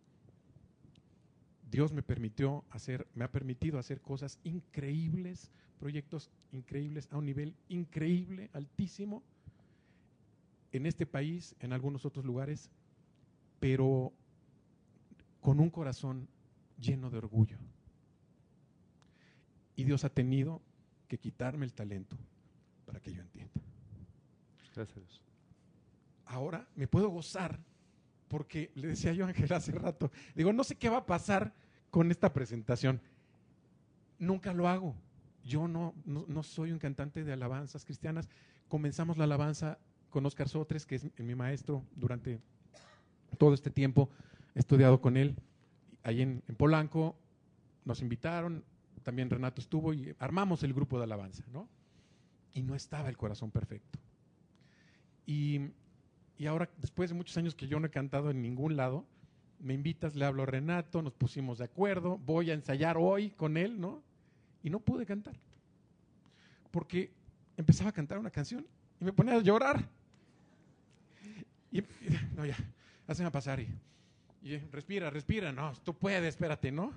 Dios me permitió hacer, me ha permitido hacer cosas increíbles, proyectos increíbles a un nivel increíble, altísimo, en este país, en algunos otros lugares, pero con un corazón lleno de orgullo. Y Dios ha tenido que quitarme el talento para que yo entienda. Gracias a Dios. Ahora me puedo gozar porque le decía yo a Ángel hace rato, digo, no sé qué va a pasar con esta presentación. Nunca lo hago. Yo no, no, no soy un cantante de alabanzas cristianas. Comenzamos la alabanza con Oscar Sotres, que es mi maestro durante todo este tiempo. He estudiado con él ahí en, Polanco. Nos invitaron, también Renato estuvo y armamos el grupo de alabanza, ¿no? Y no estaba el corazón perfecto. Y, y ahora, después de muchos años que yo no he cantado en ningún lado, me invitas, le hablo a Renato, nos pusimos de acuerdo, voy a ensayar hoy con él, ¿no? Y no pude cantar. Porque empezaba a cantar una canción y me ponía a llorar. Y, no, ya, hazme pasar y, y, eh, respira, respira, no, tú puedes, espérate, ¿no?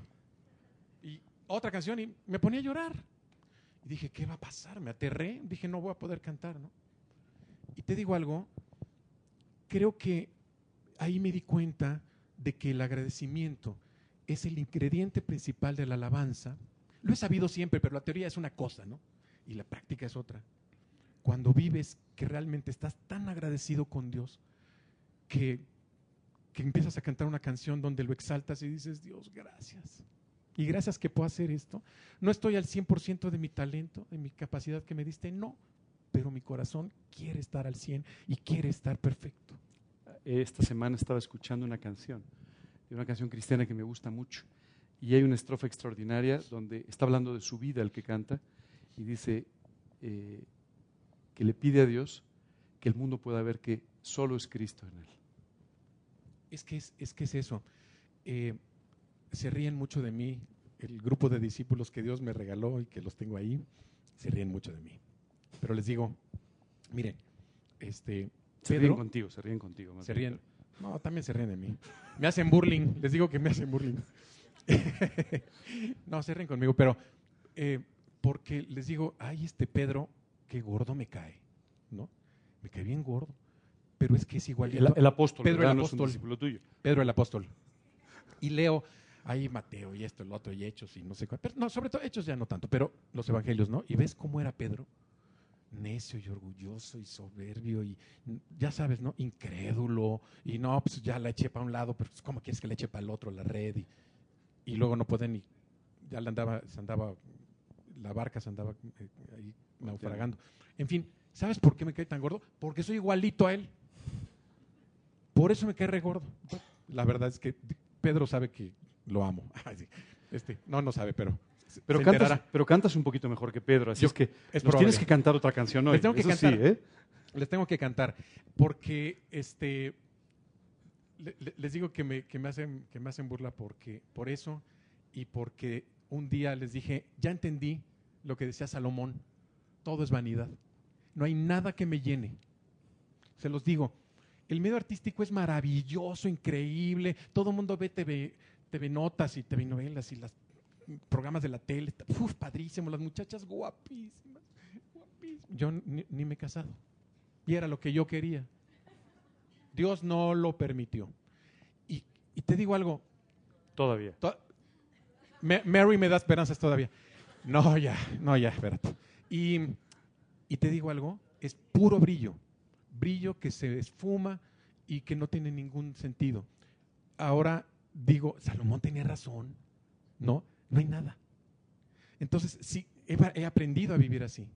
Y otra canción y me ponía a llorar. Y dije, ¿qué va a pasar? Me aterré, dije, no voy a poder cantar, ¿no? Y te digo algo, creo que ahí me di cuenta de que el agradecimiento es el ingrediente principal de la alabanza. Lo he sabido siempre, pero la teoría es una cosa, ¿no? Y la práctica es otra. Cuando vives que realmente estás tan agradecido con Dios que, que empiezas a cantar una canción donde lo exaltas y dices, Dios, gracias. Y gracias que puedo hacer esto. No estoy al 100% de mi talento, de mi capacidad que me diste, no. Pero mi corazón quiere estar al 100 y quiere estar perfecto. Esta semana estaba escuchando una canción, una canción cristiana que me gusta mucho. Y hay una estrofa extraordinaria donde está hablando de su vida el que canta y dice eh, que le pide a Dios que el mundo pueda ver que solo es Cristo en él. Es que es, es que es eso. Eh, se ríen mucho de mí. El grupo de discípulos que Dios me regaló y que los tengo ahí, se ríen mucho de mí. Pero les digo, miren, este, Se ríen contigo, se ríen contigo. más se ríen. No, también se ríen de mí. Me hacen burling. Les digo que me hacen burling. no, se ríen conmigo, pero eh, porque les digo, ay, este Pedro, qué gordo me cae, ¿no? Me cae bien gordo. Pero es que es igualito. El, el apóstol, Pedro el ¿verdad? No es un apóstol. tuyo. Pedro el apóstol. Y leo ahí Mateo y esto, el otro, y Hechos y no sé cuál. Pero no, sobre todo Hechos ya no tanto, pero los evangelios, ¿no? Y ves cómo era Pedro. Necio y orgulloso y soberbio y ya sabes, ¿no? Incrédulo. Y no, pues ya la eché para un lado, pero pues, ¿cómo quieres que la eche para el otro la red? Y y luego no pueden ni, ya le andaba, se andaba, la barca se andaba eh, ahí naufragando. En fin, ¿sabes por qué me cae tan gordo? Porque soy igualito a él. Por eso me cae re gordo. La verdad es que Pedro sabe que lo amo. Este, no, no sabe, pero. Pero se cantas, pero cantas un poquito mejor que Pedro, así Yo- es que es nos tienes que cantar otra canción hoy. Les tengo que Eso cantar. sí, ¿eh? Les tengo que cantar. Porque este. le- le- les digo que me, que me hacen, que me hacen burla porque, por eso y porque un día les dije, ya entendí lo que decía Salomón, todo es vanidad. No hay nada que me llene. Se los digo, el medio artístico es maravilloso, increíble, todo el mundo ve TV, TV Notas y TV Novelas y los programas de la tele, uf, padrísimo, las muchachas guapísimas, guapísimas. Yo ni, ni me he casado y era lo que yo quería. Dios no lo permitió. Y, y te digo algo, Todavía. To- Ma- Mary me da esperanzas todavía. No, ya, no, ya, espérate. Y, y te digo algo, es puro brillo. Brillo que se esfuma y que no tiene ningún sentido. Ahora digo, Salomón tenía razón. No, no hay nada. Entonces, sí, he, aprendido a vivir así.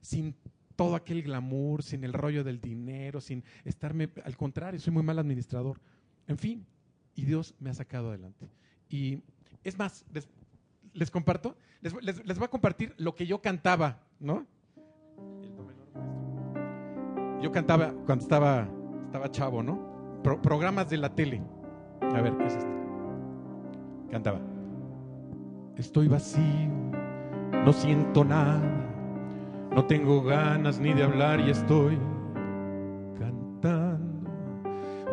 Sin todo aquel glamour, sin el rollo del dinero, sin estarme, al contrario, soy muy mal administrador. En fin, y Dios me ha sacado adelante. Y es más, les, comparto, les, les- les voy a compartir lo que yo cantaba, ¿no? Yo cantaba cuando estaba, estaba chavo, ¿no? Pro- programas de la tele. A ver, ¿qué es esto? Cantaba. Estoy vacío, no siento nada, no tengo ganas ni de hablar y estoy cantando.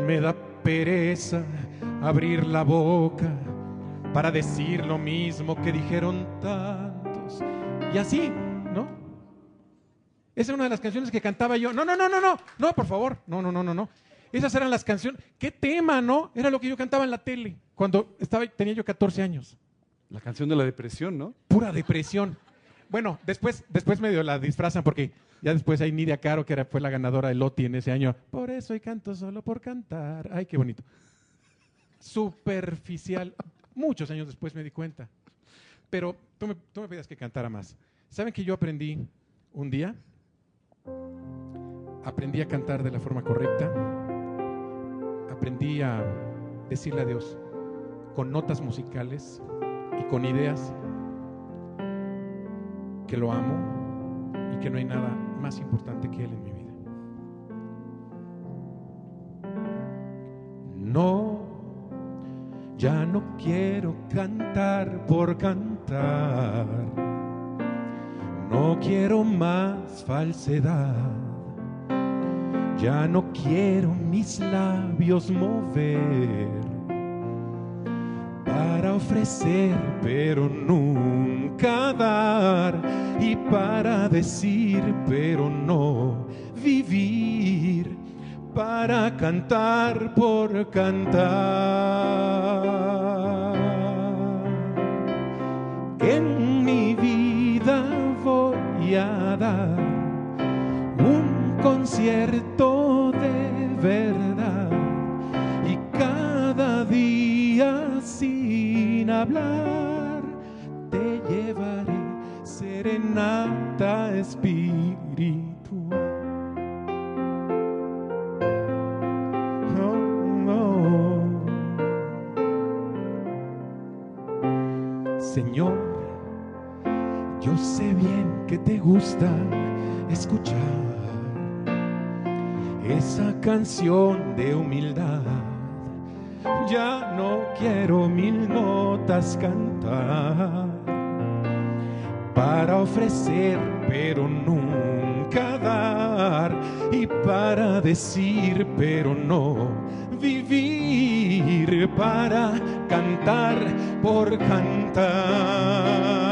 Me da pereza abrir la boca para decir lo mismo que dijeron tantos. Y así. Esa es una de las canciones que cantaba yo. No, no, no, no, no, no, por favor. No, no, no, no, no. Esas eran las canciones. ¿Qué tema, no? Era lo que yo cantaba en la tele cuando estaba, tenía yo 14 años. La canción de la depresión, ¿no? Pura depresión. Bueno, después, después medio la disfrazan porque ya después hay Nidia Caro, que era, fue la ganadora del Loti en ese año. Por eso y canto solo por cantar. Ay, qué bonito. Superficial. Muchos años después me di cuenta. Pero tú me, tú me pedías que cantara más. ¿Saben que yo aprendí un día? Aprendí a cantar de la forma correcta. Aprendí a decirle a Dios con notas musicales y con ideas que lo amo y que no hay nada más importante que Él en mi vida. No, ya no quiero cantar por cantar. No quiero más falsedad. Ya no quiero mis labios mover para ofrecer, pero nunca dar, y para decir, pero no vivir, para cantar por cantar. Un concierto de verdad y cada día sin hablar te llevaré serenata espiritual. Oh, oh. Señor, yo sé bien que te gusta escuchar esa canción de humildad. Ya no quiero mil notas cantar para ofrecer, pero nunca dar, y para decir, pero no vivir, para cantar por cantar.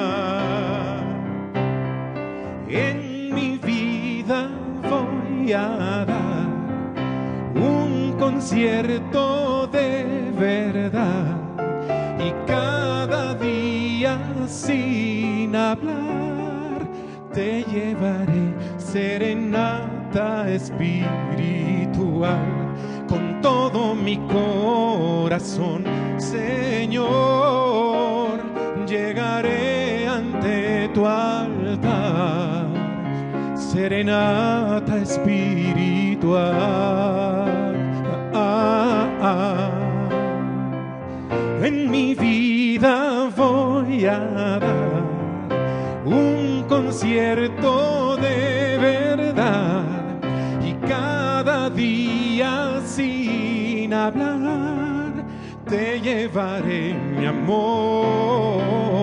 En mi vida voy a dar un concierto de verdad y cada día sin hablar te llevaré serenata espiritual con todo mi corazón, Señor. Serenata espiritual. Ah, ah. En mi vida voy a dar un concierto de verdad y cada día sin hablar te llevaré mi amor.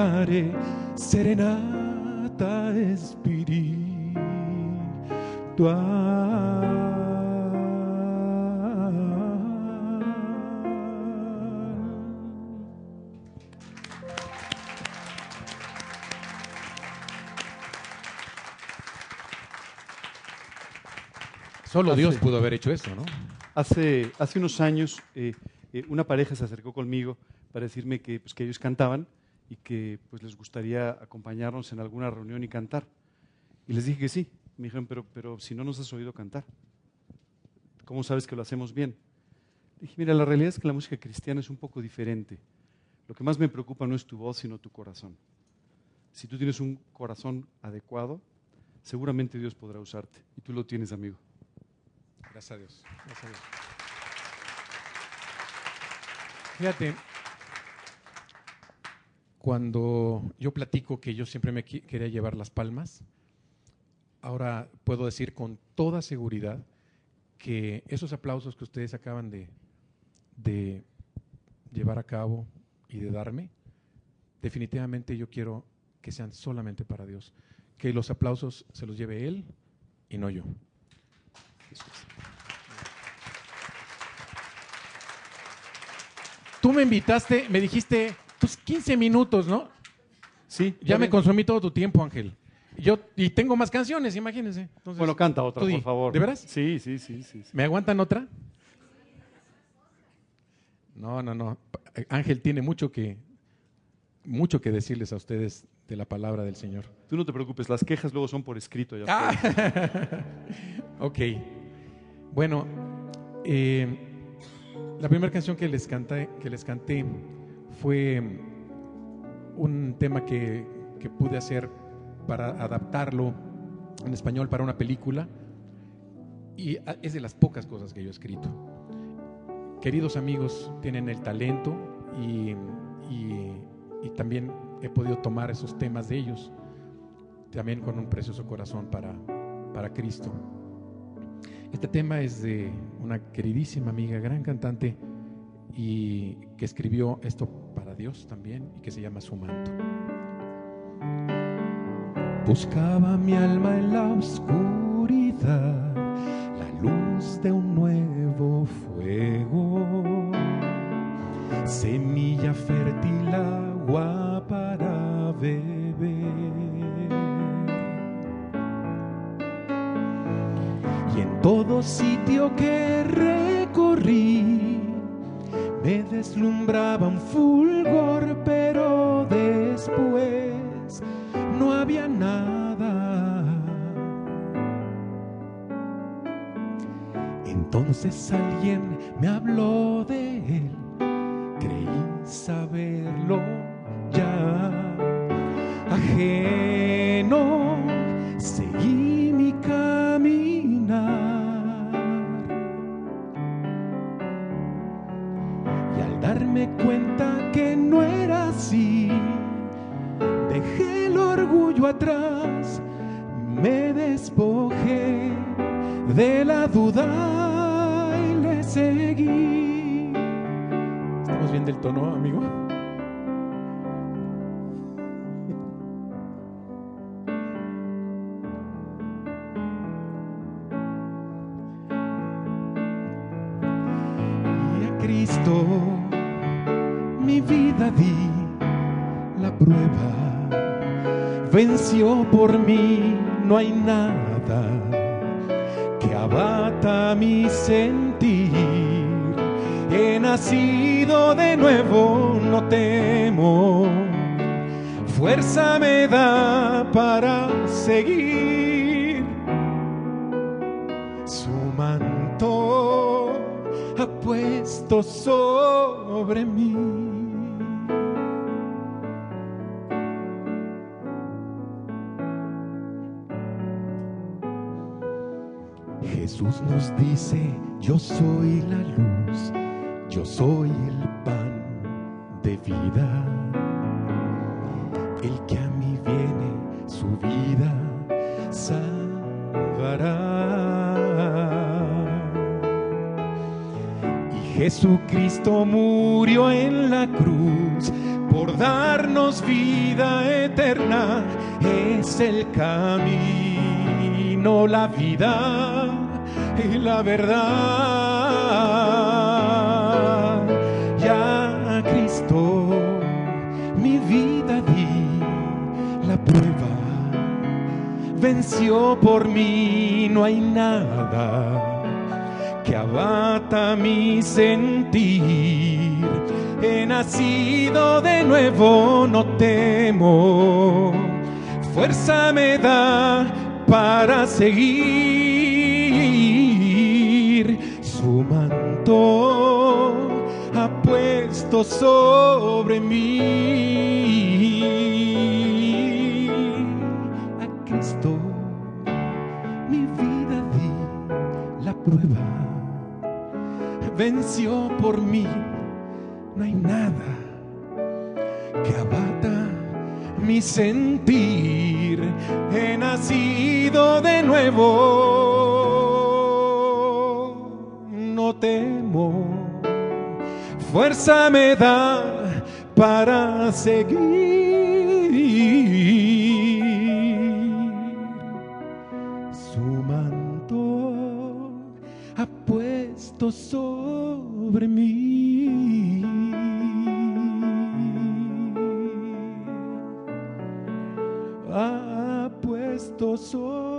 Llevaré serenata espiritual. Solo Dios pudo haber hecho eso, ¿no? Hace, hace unos años eh, eh, una pareja se acercó conmigo para decirme que, pues, que ellos cantaban y que pues, les gustaría acompañarnos en alguna reunión y cantar. Y les dije que sí. Me dijeron, pero, pero si no nos has oído cantar, ¿cómo sabes que lo hacemos bien? Dije, mira, la realidad es que la música cristiana es un poco diferente. Lo que más me preocupa no es tu voz, sino tu corazón. Si tú tienes un corazón adecuado, seguramente Dios podrá usarte. Y tú lo tienes, amigo. Gracias a Dios. Gracias a Dios. Fíjate, cuando yo platico que yo siempre me quería llevar las palmas, ahora puedo decir con toda seguridad que esos aplausos que ustedes acaban de, de llevar a cabo y de darme, definitivamente yo quiero que sean solamente para Dios. Que los aplausos se los lleve Él y no yo. Tú me invitaste, me dijiste, pues 15 minutos, ¿no? Sí, Ya me consumí todo tu tiempo, Ángel. Yo, y tengo más canciones, imagínense. Entonces, Bueno, canta otra, por favor. ¿De veras? Sí, sí, sí, sí. sí. ¿Me aguantan otra? No, no, no. Ángel tiene mucho que, mucho que decirles a ustedes de la palabra del Señor. Tú no te preocupes, las quejas luego son por escrito. Ya Ah. ok. Bueno, eh, la primera canción que les, canté, que les canté fue un tema que, que pude hacer para adaptarlo en español para una película y es de las pocas cosas que yo he escrito. Queridos amigos, tienen el talento y, y- y también he podido tomar esos temas de ellos, también con un precioso corazón para, para Cristo. Este tema es de una queridísima amiga, gran cantante, y que escribió esto Dios también, y que se llama Su manto. Buscaba mi alma en la oscuridad, la luz de un nuevo fuego, semilla fértil, agua para beber. Y en todo sitio que recorrí, me deslumbraba un fulgor, pero después no había nada. Entonces alguien me habló de él, creí saberlo Y a Cristo mi vida di la prueba. Venció por mí, no hay nada que abata mi sentir. Nacido de nuevo, no temo. fuerza me da para seguir. Su manto ha puesto sobre mí. Jesús nos dice, yo soy la luz, yo soy el pan de vida. El que a mí viene, su vida salvará. Y Jesucristo murió en la cruz por darnos vida eterna. Es el camino, la vida y la verdad. Venció por mí, no hay nada que abata mi sentir. He nacido de nuevo, no temo. Fuerza me da para seguir. Su manto ha puesto sobre mí. Venció por mí. No hay nada que abata mi sentir. He nacido de nuevo. No temo. Fuerza me da para seguir. Puesto sobre mí. Ha puesto sobre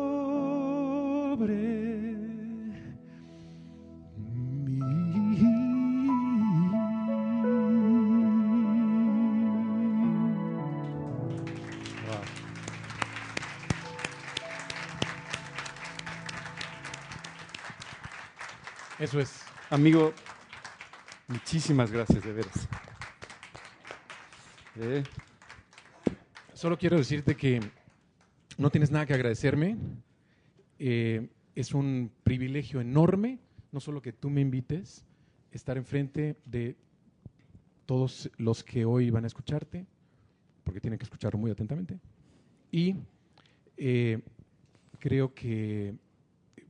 Eso es. Amigo, muchísimas gracias, de veras. Eh, Solo quiero decirte que no tienes nada que agradecerme. Eh, es un privilegio enorme, no solo que tú me invites, estar enfrente de todos los que hoy van a escucharte, porque tienen que escucharlo muy atentamente. Y eh, creo que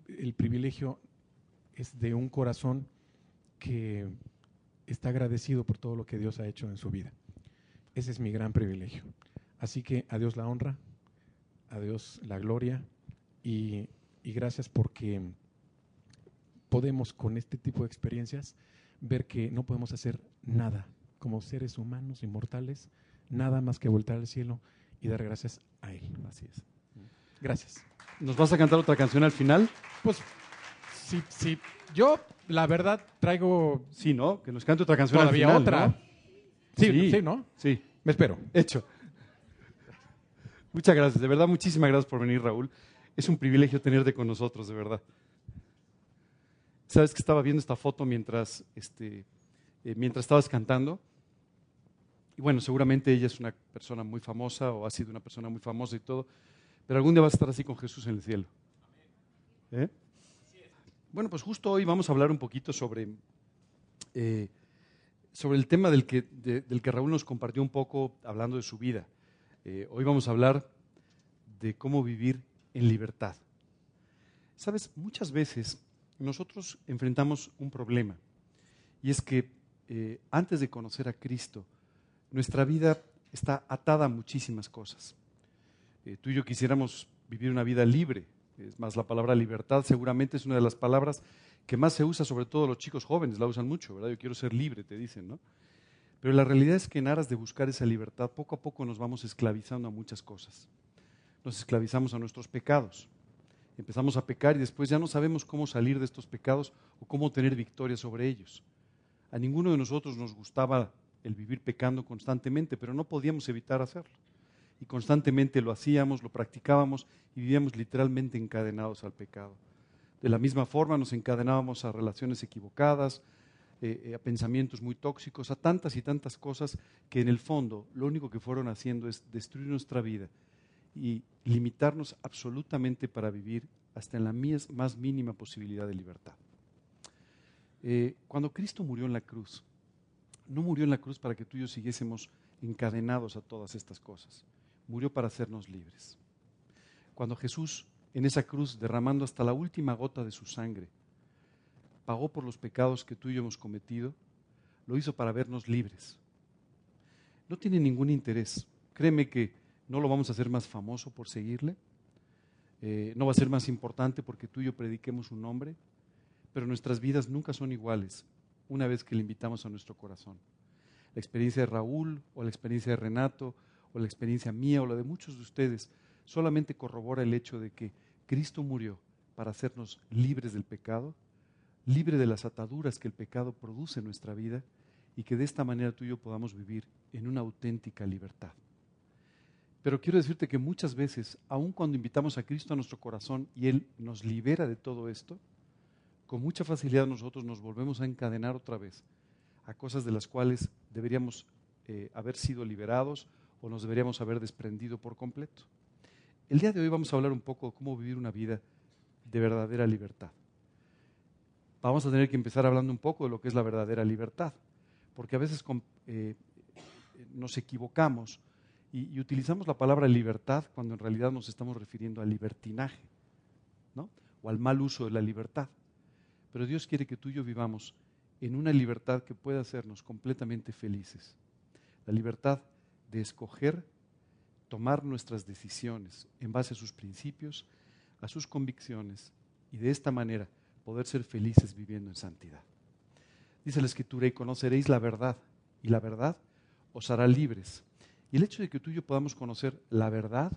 el privilegio es de un corazón que está agradecido por todo lo que Dios ha hecho en su vida. Ese es mi gran privilegio. Así que a Dios la honra, a Dios la gloria y, y gracias porque podemos con este tipo de experiencias ver que no podemos hacer nada como seres humanos inmortales, nada más que voltar al cielo y dar gracias a Él. así es. Gracias. ¿Nos vas a cantar otra canción al final? Pues sí, sí. Yo, la verdad, traigo Sí, ¿no? Que nos cante otra canción todavía al final. otra. ¿no? Sí, sí, ¿no? Sí, Me espero. hecho. Muchas gracias, de verdad, muchísimas gracias por venir, Raúl. Es un privilegio tenerte con nosotros, de verdad. Sabes que estaba viendo esta foto mientras, este, eh, mientras estabas cantando. Y bueno, seguramente ella es una persona muy famosa o ha sido una persona muy famosa y todo, pero algún día vas a estar así con Jesús en el cielo. ¿Eh? Bueno, pues justo hoy vamos a hablar un poquito sobre, eh, sobre el tema del que, de- del que Raúl nos compartió un poco hablando de su vida. Eh, hoy vamos a hablar de cómo vivir en libertad. Sabes, muchas veces nosotros enfrentamos un problema y es que eh, antes de conocer a Cristo, nuestra vida está atada a muchísimas cosas. Tú y yo quisiéramos vivir una vida libre, es más, la palabra libertad seguramente es una de las palabras que más se usa, sobre todo los chicos jóvenes, la usan mucho, ¿verdad? Yo quiero ser libre, te dicen, ¿no? Pero la realidad es que en aras de buscar esa libertad, poco a poco nos vamos esclavizando a muchas cosas. Nos esclavizamos a nuestros pecados. Empezamos a pecar y después ya no sabemos cómo salir de estos pecados o cómo tener victoria sobre ellos. A ninguno de nosotros nos gustaba el vivir pecando constantemente, pero no podíamos evitar hacerlo. Y constantemente lo hacíamos, lo practicábamos y vivíamos literalmente encadenados al pecado. De la misma forma nos encadenábamos a relaciones equivocadas, eh, eh, a pensamientos muy tóxicos, a tantas y tantas cosas que en el fondo lo único que fueron haciendo es destruir nuestra vida y limitarnos absolutamente para vivir hasta en la más mínima posibilidad de libertad. Eh, cuando Cristo murió en la cruz, no murió en la cruz para que tú y yo siguiésemos encadenados a todas estas cosas, murió para hacernos libres. Cuando Jesús en esa cruz, derramando hasta la última gota de su sangre, pagó por los pecados que tú y yo hemos cometido, lo hizo para vernos libres. No tiene ningún interés. Créeme que no lo vamos a hacer más famoso por seguirle, eh, no va a ser más importante porque tú y yo prediquemos un nombre, pero nuestras vidas nunca son iguales una vez que le invitamos a nuestro corazón. La experiencia de Raúl o la experiencia de Renato o la experiencia mía o la de muchos de ustedes solamente corrobora el hecho de que Cristo murió para hacernos libres del pecado, libre de las ataduras que el pecado produce en nuestra vida y que de esta manera tú y yo podamos vivir en una auténtica libertad. Pero quiero decirte que muchas veces, aun cuando invitamos a Cristo a nuestro corazón y Él nos libera de todo esto, con mucha facilidad nosotros nos volvemos a encadenar otra vez a cosas de las cuales deberíamos eh, haber sido liberados o nos deberíamos haber desprendido por completo. El día de hoy vamos a hablar un poco de cómo vivir una vida de verdadera libertad. Vamos a tener que empezar hablando un poco de lo que es la verdadera libertad, porque a veces eh, nos equivocamos y, utilizamos la palabra libertad cuando en realidad nos estamos refiriendo al libertinaje, ¿no? o al mal uso de la libertad. Pero Dios quiere que tú y yo vivamos en una libertad que pueda hacernos completamente felices. La libertad de escoger, tomar nuestras decisiones en base a sus principios, a sus convicciones y de esta manera poder ser felices viviendo en santidad. Dice la Escritura, y conoceréis la verdad, y la verdad os hará libres. Y el hecho de que tú y yo podamos conocer la verdad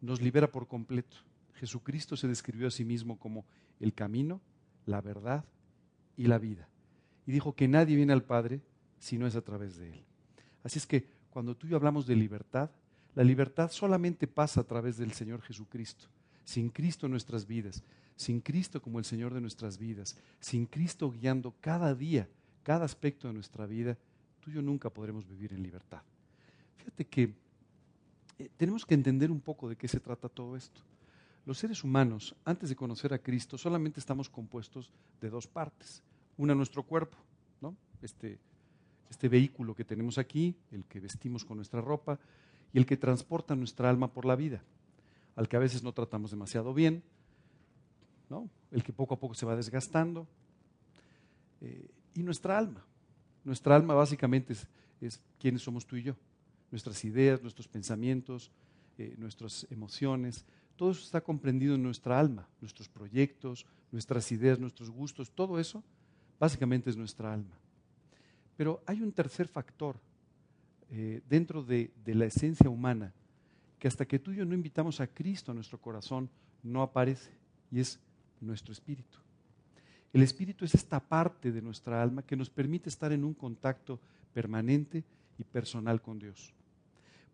nos libera por completo. Jesucristo se describió a sí mismo como el camino, la verdad y la vida. Y dijo que nadie viene al Padre si no es a través de Él. Así es que cuando tú y yo hablamos de libertad, la libertad solamente pasa a través del Señor Jesucristo. Sin Cristo en nuestras vidas, sin Cristo como el Señor de nuestras vidas, sin Cristo guiando cada día, cada aspecto de nuestra vida, tú y yo nunca podremos vivir en libertad. Fíjate que eh, tenemos que entender un poco de qué se trata todo esto. Los seres humanos, antes de conocer a Cristo, solamente estamos compuestos de dos partes. Una, nuestro cuerpo, ¿no? este, este vehículo que tenemos aquí, el que vestimos con nuestra ropa, y el que transporta nuestra alma por la vida, al que a veces no tratamos demasiado bien, ¿no? el que poco a poco se va desgastando, eh, y nuestra alma. Nuestra alma básicamente es, es quiénes somos tú y yo, nuestras ideas, nuestros pensamientos, eh, nuestras emociones, todo eso está comprendido en nuestra alma, nuestros proyectos, nuestras ideas, nuestros gustos, todo eso básicamente es nuestra alma. Pero hay un tercer factor eh, dentro de, de la esencia humana que hasta que tú y yo no invitamos a Cristo a nuestro corazón no aparece y es nuestro espíritu. El espíritu es esta parte de nuestra alma que nos permite estar en un contacto permanente y personal con Dios.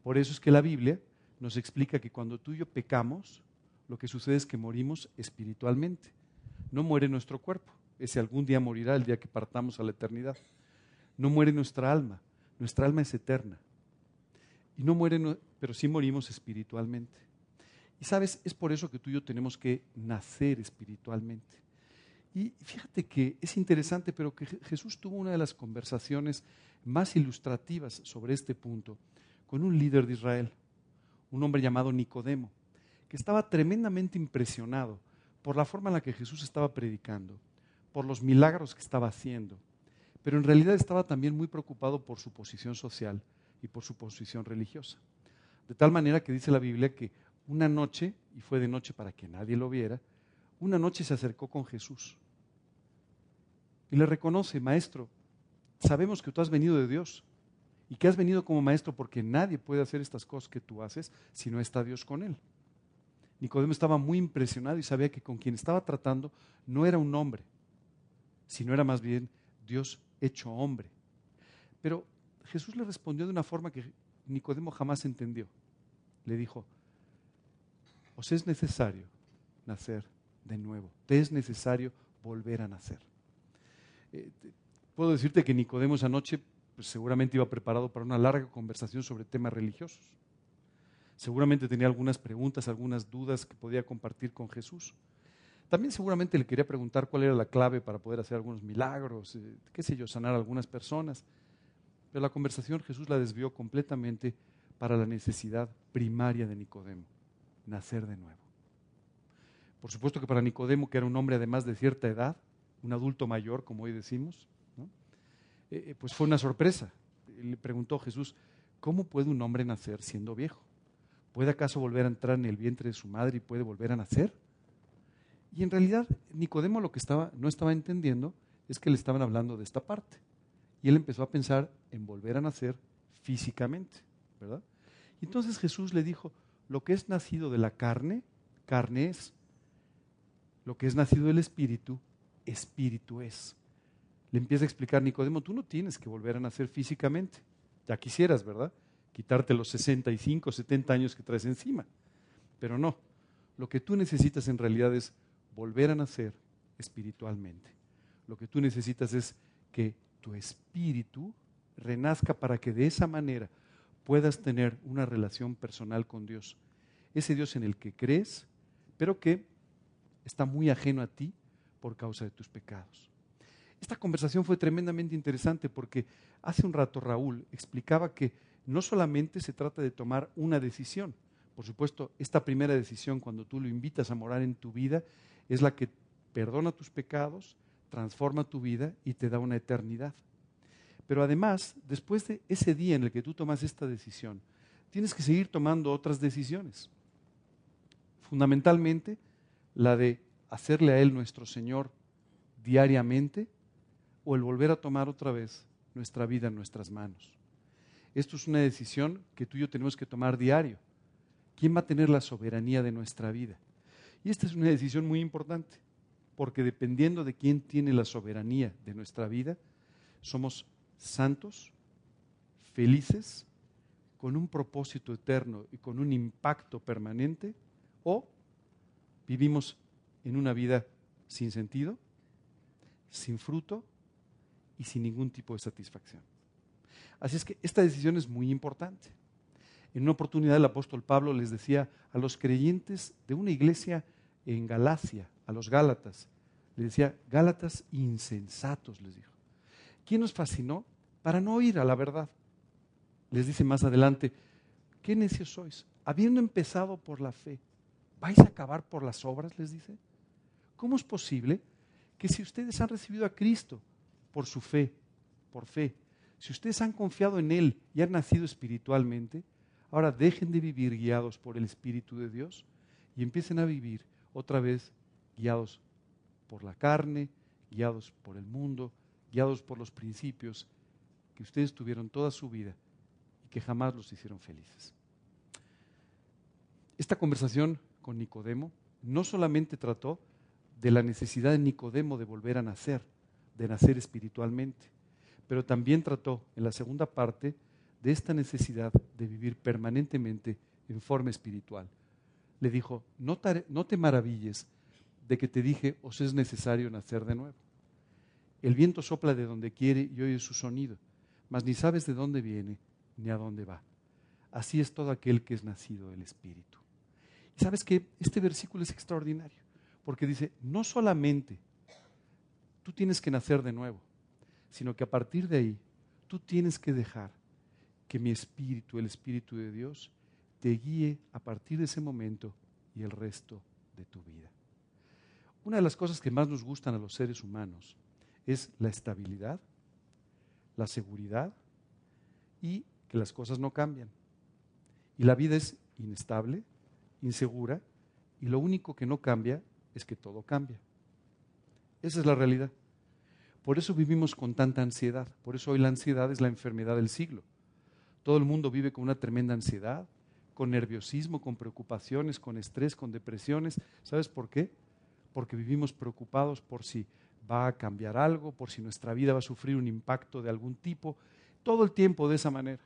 Por eso es que la Biblia nos explica que cuando tú y yo pecamos, lo que sucede es que morimos espiritualmente. No muere nuestro cuerpo, ese algún día morirá el día que partamos a la eternidad. No muere nuestra alma, nuestra alma es eterna. Y no muere, pero sí morimos espiritualmente. Y sabes, es por eso que tú y yo tenemos que nacer espiritualmente. Y fíjate que es interesante, pero que Jesús tuvo una de las conversaciones más ilustrativas sobre este punto con un líder de Israel un hombre llamado Nicodemo, que estaba tremendamente impresionado por la forma en la que Jesús estaba predicando, por los milagros que estaba haciendo, pero en realidad estaba también muy preocupado por su posición social y por su posición religiosa. De tal manera que dice la Biblia que una noche, y fue de noche para que nadie lo viera, una noche se acercó con Jesús y le reconoce, maestro, sabemos que tú has venido de Dios y que has venido como maestro porque nadie puede hacer estas cosas que tú haces si no está Dios con él. Nicodemo estaba muy impresionado y sabía que con quien estaba tratando no era un hombre, sino era más bien Dios hecho hombre. Pero Jesús le respondió de una forma que Nicodemo jamás entendió. le dijo, os es necesario nacer de nuevo, te es necesario volver a nacer. Eh, puedo decirte que Nicodemo esa noche pues, seguramente iba preparado para una larga conversación sobre temas religiosos. Seguramente tenía algunas preguntas, algunas dudas que podía compartir con Jesús. También seguramente le quería preguntar cuál era la clave para poder hacer algunos milagros, eh, qué sé yo, sanar a algunas personas. Pero la conversación Jesús la desvió completamente para la necesidad primaria de Nicodemo, nacer de nuevo. Por supuesto que para Nicodemo, que era un hombre además de cierta edad, un adulto mayor, como hoy decimos, eh, eh, pues fue una sorpresa. Le preguntó Jesús, ¿cómo puede un hombre nacer siendo viejo? ¿Puede acaso volver a entrar en el vientre de su madre y puede volver a nacer? Y en realidad Nicodemo lo que estaba, no estaba entendiendo es que le estaban hablando de esta parte. Y él empezó a pensar en volver a nacer físicamente, ¿verdad? Y entonces Jesús le dijo, lo que es nacido de la carne, carne es. Lo que es nacido del espíritu, espíritu es. Le empieza a explicar Nicodemo, tú no tienes que volver a nacer físicamente. Ya quisieras, ¿verdad? Quitarte los 65, 70 años que traes encima. Pero no. Lo que tú necesitas en realidad es volver a nacer espiritualmente. Lo que tú necesitas es que tu espíritu renazca para que de esa manera puedas tener una relación personal con Dios. Ese Dios en el que crees, pero que está muy ajeno a ti por causa de tus pecados. Esta conversación fue tremendamente interesante porque hace un rato Raúl explicaba que no solamente se trata de tomar una decisión, por supuesto, esta primera decisión cuando tú lo invitas a morar en tu vida es la que perdona tus pecados, transforma tu vida y te da una eternidad. Pero además, después de ese día en el que tú tomas esta decisión, tienes que seguir tomando otras decisiones. Fundamentalmente, la de hacerle a Él nuestro Señor diariamente o el volver a tomar otra vez nuestra vida en nuestras manos. Esto es una decisión que tú y yo tenemos que tomar diario. ¿Quién va a tener la soberanía de nuestra vida? Y esta es una decisión muy importante, porque dependiendo de quién tiene la soberanía de nuestra vida, somos santos, felices, con un propósito eterno y con un impacto permanente, o vivimos en una vida sin sentido, sin fruto y sin ningún tipo de satisfacción. Así es que esta decisión es muy importante. En una oportunidad el apóstol Pablo les decía a los creyentes de una iglesia en Galacia, a los Gálatas. Le decía, Gálatas insensatos, les dijo. ¿Quién nos fascinó? Para no oír a la verdad. Les dice más adelante, qué necios sois. Habiendo empezado por la fe, ¿vais a acabar por las obras? Les dice. ¿Cómo es posible que si ustedes han recibido a Cristo por su fe, por fe, si ustedes han confiado en Él y han nacido espiritualmente, ahora dejen de vivir guiados por el Espíritu de Dios y empiecen a vivir otra vez guiados por la carne, guiados por el mundo, guiados por los principios que ustedes tuvieron toda su vida y que jamás los hicieron felices. Esta conversación con Nicodemo no solamente trató de la necesidad de Nicodemo de volver a nacer, de nacer espiritualmente, pero también trató en la segunda parte de esta necesidad de vivir permanentemente en forma espiritual le dijo, no te, maravilles de que te dije, os es necesario nacer de nuevo. El viento sopla de donde quiere y oye su sonido, mas ni sabes de dónde viene ni a dónde va. Así es todo aquel que es nacido del Espíritu. Y sabes que este versículo es extraordinario, porque dice, no solamente tú tienes que nacer de nuevo, sino que a partir de ahí tú tienes que dejar que mi espíritu, el espíritu de Dios, te guíe a partir de ese momento y el resto de tu vida. Una de las cosas que más nos gustan a los seres humanos es la estabilidad, la seguridad y que las cosas no cambian. Y la vida es inestable, insegura, y lo único que no cambia es que todo cambia. Esa es la realidad. Por eso vivimos con tanta ansiedad. Por eso hoy la ansiedad es la enfermedad del siglo. Todo el mundo vive con una tremenda ansiedad, con nerviosismo, con preocupaciones, con estrés, con depresiones. ¿Sabes por qué? Porque vivimos preocupados por si va a cambiar algo, por si nuestra vida va a sufrir un impacto de algún tipo, todo el tiempo de esa manera.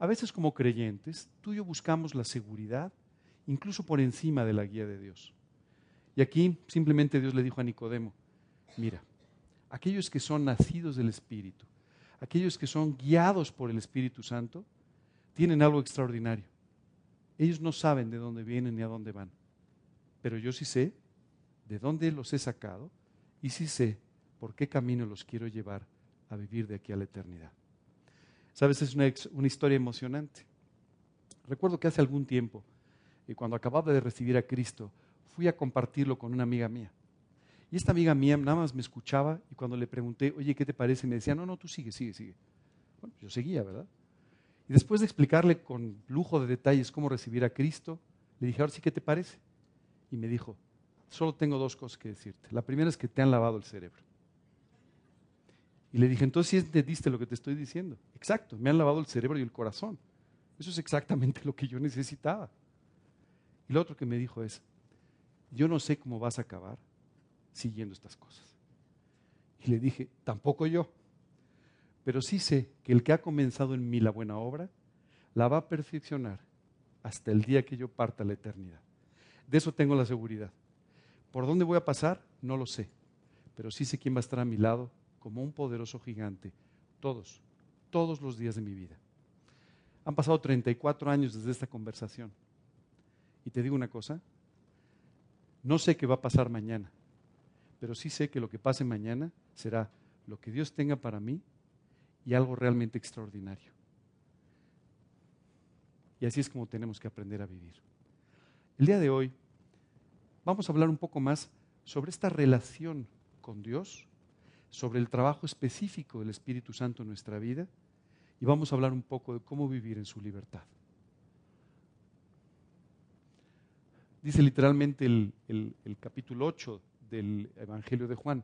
a veces como creyentes, tú y yo buscamos la seguridad incluso por encima de la guía de Dios. Y aquí simplemente Dios le dijo a Nicodemo, mira, aquellos que son nacidos del Espíritu, aquellos que son guiados por el Espíritu Santo, tienen algo extraordinario. Ellos no saben de dónde vienen ni a dónde van, pero yo sí sé de dónde los he sacado y sí sé por qué camino los quiero llevar a vivir de aquí a la eternidad. Sabes, es una, historia emocionante. Recuerdo que hace algún tiempo, y cuando acababa de recibir a Cristo, fui a compartirlo con una amiga mía. Y esta amiga mía nada más me escuchaba y cuando le pregunté, oye, ¿qué te parece? Me decía, no, no, tú sigue, sigue, sigue. Bueno, yo seguía, ¿verdad? Y después de explicarle con lujo de detalles cómo recibir a Cristo, le dije, ahora sí, ¿qué te parece? Y me dijo, solo tengo dos cosas que decirte. La primera es que te han lavado el cerebro. Y le dije, entonces sí entendiste lo que te estoy diciendo. Exacto, me han lavado el cerebro y el corazón. Eso es exactamente lo que yo necesitaba. Y lo otro que me dijo es, yo no sé cómo vas a acabar siguiendo estas cosas. Y le dije, tampoco yo, pero sí sé que el que ha comenzado en mí la buena obra, la va a perfeccionar hasta el día que yo parta a la eternidad. De eso tengo la seguridad. ¿Por dónde voy a pasar? No lo sé, pero sí sé quién va a estar a mi lado como un poderoso gigante, todos, todos los días de mi vida. Han pasado 34 años desde esta conversación. Y te digo una cosa, no sé qué va a pasar mañana, pero sí sé que lo que pase mañana será lo que Dios tenga para mí y algo realmente extraordinario. Y así es como tenemos que aprender a vivir. El día de hoy vamos a hablar un poco más sobre esta relación con Dios sobre el trabajo específico del Espíritu Santo en nuestra vida y vamos a hablar un poco de cómo vivir en su libertad. Dice literalmente el, capítulo 8 del Evangelio de Juan.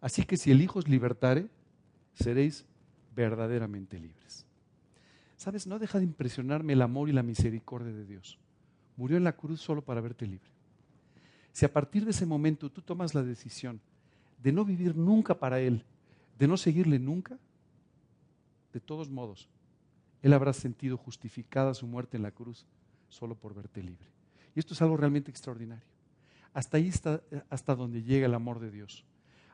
Así que si el Hijo os libertare, seréis verdaderamente libres. Sabes, no deja de impresionarme el amor y la misericordia de Dios. Murió en la cruz solo para verte libre. Si a partir de ese momento tú tomas la decisión de no vivir nunca para Él, de no seguirle nunca, de todos modos, Él habrá sentido justificada su muerte en la cruz solo por verte libre. Y esto es algo realmente extraordinario. Hasta ahí está, hasta donde llega el amor de Dios.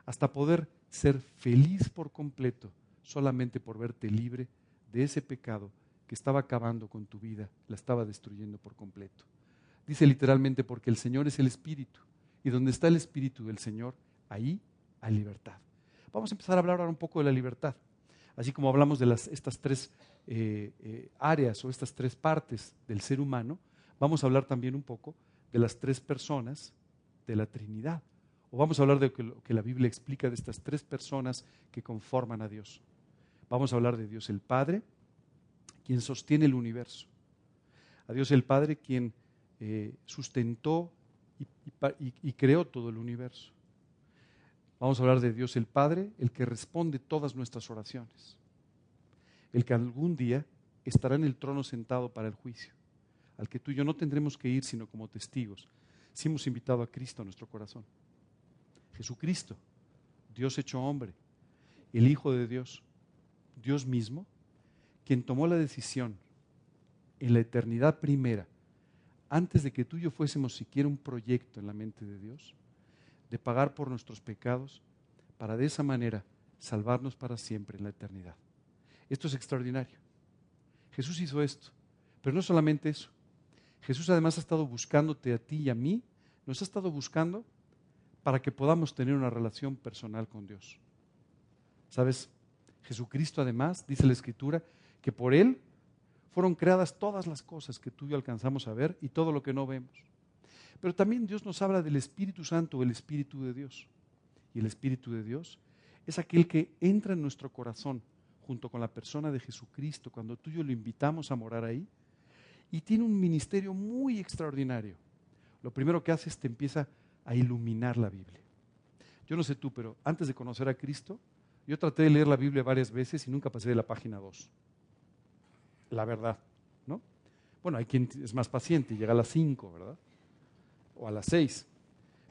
Hasta poder ser feliz por completo solamente por verte libre de ese pecado que estaba acabando con tu vida, la estaba destruyendo por completo. Dice literalmente porque el Señor es el Espíritu y donde está el Espíritu del Señor, ahí hay libertad. Vamos a empezar a hablar ahora un poco de la libertad. Así como hablamos de estas tres eh, eh, áreas o estas tres partes del ser humano, vamos a hablar también un poco de las tres personas de la Trinidad. O vamos a hablar de lo que la Biblia explica de estas tres personas que conforman a Dios. Vamos a hablar de Dios el Padre, quien sostiene el universo. A Dios el Padre, quien eh, sustentó y creó todo el universo. Vamos a hablar de Dios el Padre, el que responde todas nuestras oraciones. El que algún día estará en el trono sentado para el juicio, al que tú y yo no tendremos que ir sino como testigos, si hemos invitado a Cristo a nuestro corazón. Jesucristo, Dios hecho hombre, el Hijo de Dios, Dios mismo, quien tomó la decisión en la eternidad primera, antes de que tú y yo fuésemos siquiera un proyecto en la mente de Dios, de pagar por nuestros pecados para de esa manera salvarnos para siempre en la eternidad. Esto es extraordinario. Jesús hizo esto, pero no solamente eso. Jesús además ha estado buscándote a ti y a mí, nos ha estado buscando para que podamos tener una relación personal con Dios. ¿Sabes? Jesucristo además, dice la Escritura, que por Él fueron creadas todas las cosas que tú y yo alcanzamos a ver y todo lo que no vemos. Pero también Dios nos habla del Espíritu Santo, el Espíritu de Dios. Y el Espíritu de Dios es aquel que entra en nuestro corazón junto con la persona de Jesucristo, cuando tú y yo lo invitamos a morar ahí, y tiene un ministerio muy extraordinario. Lo primero que hace es te empieza a iluminar la Biblia. Yo no sé tú, pero antes de conocer a Cristo, yo traté de leer la Biblia varias veces y nunca pasé de la página 2. La verdad, ¿no? Bueno, hay quien es más paciente y llega a las 5, ¿verdad? o a las seis.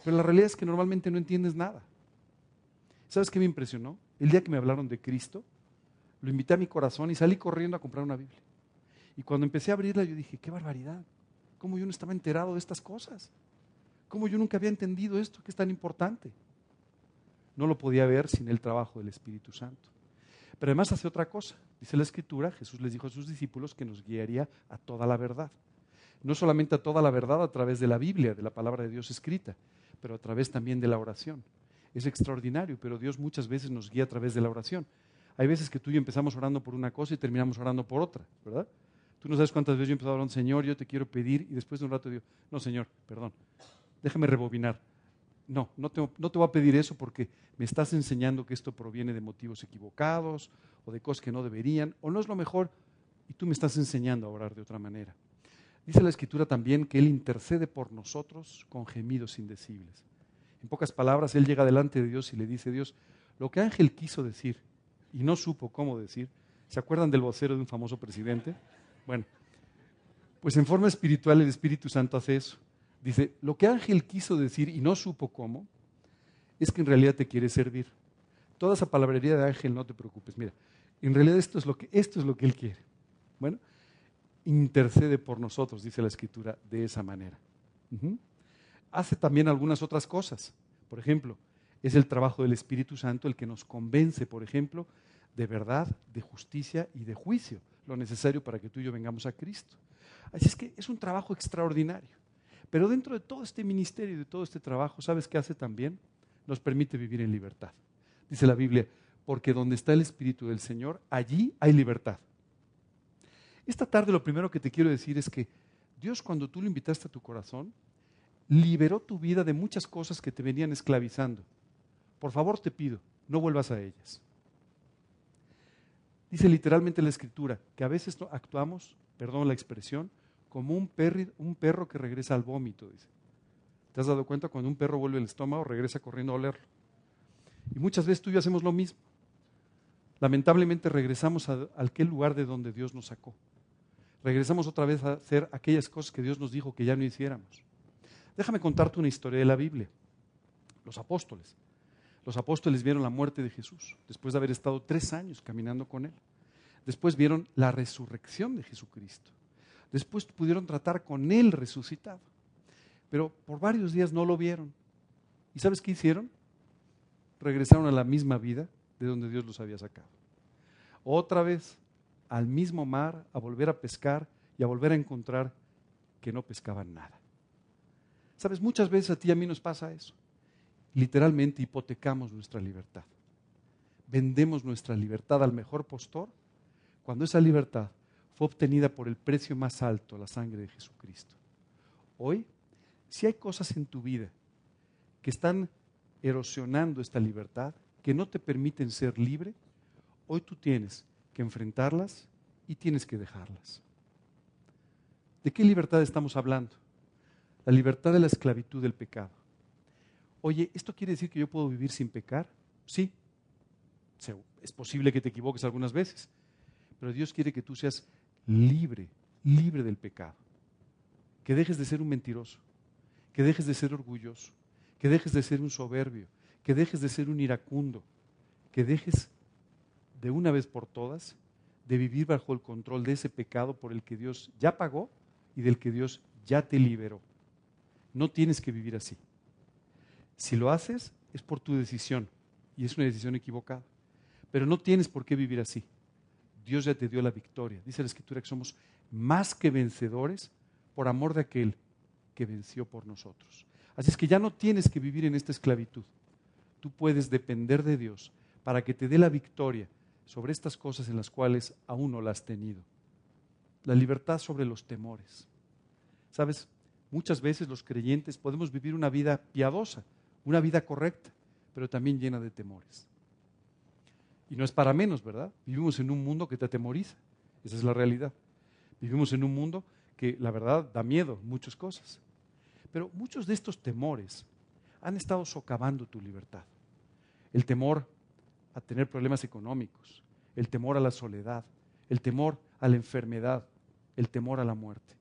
Pero la realidad es que normalmente no entiendes nada. ¿Sabes qué me impresionó? El día que me hablaron de Cristo, lo invité a mi corazón y salí corriendo a comprar una Biblia. Y cuando empecé a abrirla, yo dije, qué barbaridad. ¿Cómo yo no estaba enterado de estas cosas? ¿Cómo yo nunca había entendido esto que es tan importante? No lo podía ver sin el trabajo del Espíritu Santo. Pero además hace otra cosa. Dice la Escritura, Jesús les dijo a sus discípulos que nos guiaría a toda la verdad. No solamente a toda la verdad a través de la Biblia, de la palabra de Dios escrita, pero a través también de la oración. Es extraordinario, pero Dios muchas veces nos guía a través de la oración. Hay veces que tú y yo empezamos orando por una cosa y terminamos orando por otra, ¿verdad? Tú no sabes cuántas veces yo he empezado orando, Señor, yo te quiero pedir, y después de un rato digo, no, Señor, perdón, déjame rebobinar. No, no te, no te voy a pedir eso porque me estás enseñando que esto proviene de motivos equivocados o de cosas que no deberían, o no es lo mejor, y tú me estás enseñando a orar de otra manera. Dice la Escritura también que Él intercede por nosotros con gemidos indecibles. En pocas palabras, Él llega delante de Dios y le dice, Dios, lo que Ángel quiso decir y no supo cómo decir, ¿se acuerdan del vocero de un famoso presidente? Bueno, pues en forma espiritual el Espíritu Santo hace eso. Dice, lo que Ángel quiso decir y no supo cómo, es que en realidad te quiere servir. Toda esa palabrería de Ángel, no te preocupes. Mira, en realidad esto es lo que, esto es lo que Él quiere. Bueno, intercede por nosotros, dice la Escritura, de esa manera. Hace también algunas otras cosas. Por ejemplo, es el trabajo del Espíritu Santo el que nos convence, por ejemplo, de verdad, de justicia y de juicio, lo necesario para que tú y yo vengamos a Cristo. Así es que es un trabajo extraordinario. Pero dentro de todo este ministerio y de todo este trabajo, ¿sabes qué hace también? Nos permite vivir en libertad. Dice la Biblia, porque donde está el Espíritu del Señor, allí hay libertad. Esta tarde lo primero que te quiero decir es que Dios cuando tú lo invitaste a tu corazón, liberó tu vida de muchas cosas que te venían esclavizando. Por favor te pido, no vuelvas a ellas. Dice literalmente la escritura que a veces actuamos, perdón la expresión, como un, perro que regresa al vómito, dice. ¿Te has dado cuenta cuando un perro vuelve al estómago, regresa corriendo a olerlo? Y muchas veces tú y yo hacemos lo mismo. Lamentablemente regresamos a, aquel lugar de donde Dios nos sacó. Regresamos otra vez a hacer aquellas cosas que Dios nos dijo que ya no hiciéramos. Déjame contarte una historia de la Biblia. Los apóstoles. Los apóstoles vieron la muerte de Jesús después de haber estado tres años caminando con Él. Después vieron la resurrección de Jesucristo. Después pudieron tratar con Él resucitado. Pero por varios días no lo vieron. ¿Y sabes qué hicieron? Regresaron a la misma vida de donde Dios los había sacado. Otra vez al mismo mar, a volver a pescar y a volver a encontrar que no pescaban nada. Sabes, muchas veces a ti y a mí nos pasa eso. Literalmente hipotecamos nuestra libertad. Vendemos nuestra libertad al mejor postor cuando esa libertad fue obtenida por el precio más alto, la sangre de Jesucristo. Hoy, si hay cosas en tu vida que están erosionando esta libertad, que no te permiten ser libre, hoy tú tienes que enfrentarlas y tienes que dejarlas. ¿De qué libertad estamos hablando? La libertad de la esclavitud del pecado. Oye, ¿esto quiere decir que yo puedo vivir sin pecar? Sí. Es posible que te equivoques algunas veces, pero Dios quiere que tú seas libre, libre del pecado. Que dejes de ser un mentiroso, que dejes de ser orgulloso, que dejes de ser un soberbio, que dejes de ser un iracundo, que dejes de una vez por todas de vivir bajo el control de ese pecado por el que Dios ya pagó y del que Dios ya te liberó. No tienes que vivir así. Si lo haces, es por tu decisión y es una decisión equivocada. Pero no tienes por qué vivir así. Dios ya te dio la victoria. Dice la Escritura que somos más que vencedores por amor de aquel que venció por nosotros. Así es que ya no tienes que vivir en esta esclavitud. Tú puedes depender de Dios para que te dé la victoria sobre estas cosas en las cuales aún no la has tenido. La libertad sobre los temores. Sabes, muchas veces los creyentes podemos vivir una vida piadosa, una vida correcta, pero también llena de temores. Y no es para menos, ¿verdad? Vivimos en un mundo que te atemoriza. Esa es la realidad. Vivimos en un mundo que, la verdad, da miedo, muchas cosas. Pero muchos de estos temores han estado socavando tu libertad. El temor a tener problemas económicos, el temor a la soledad, el temor a la enfermedad, el temor a la muerte.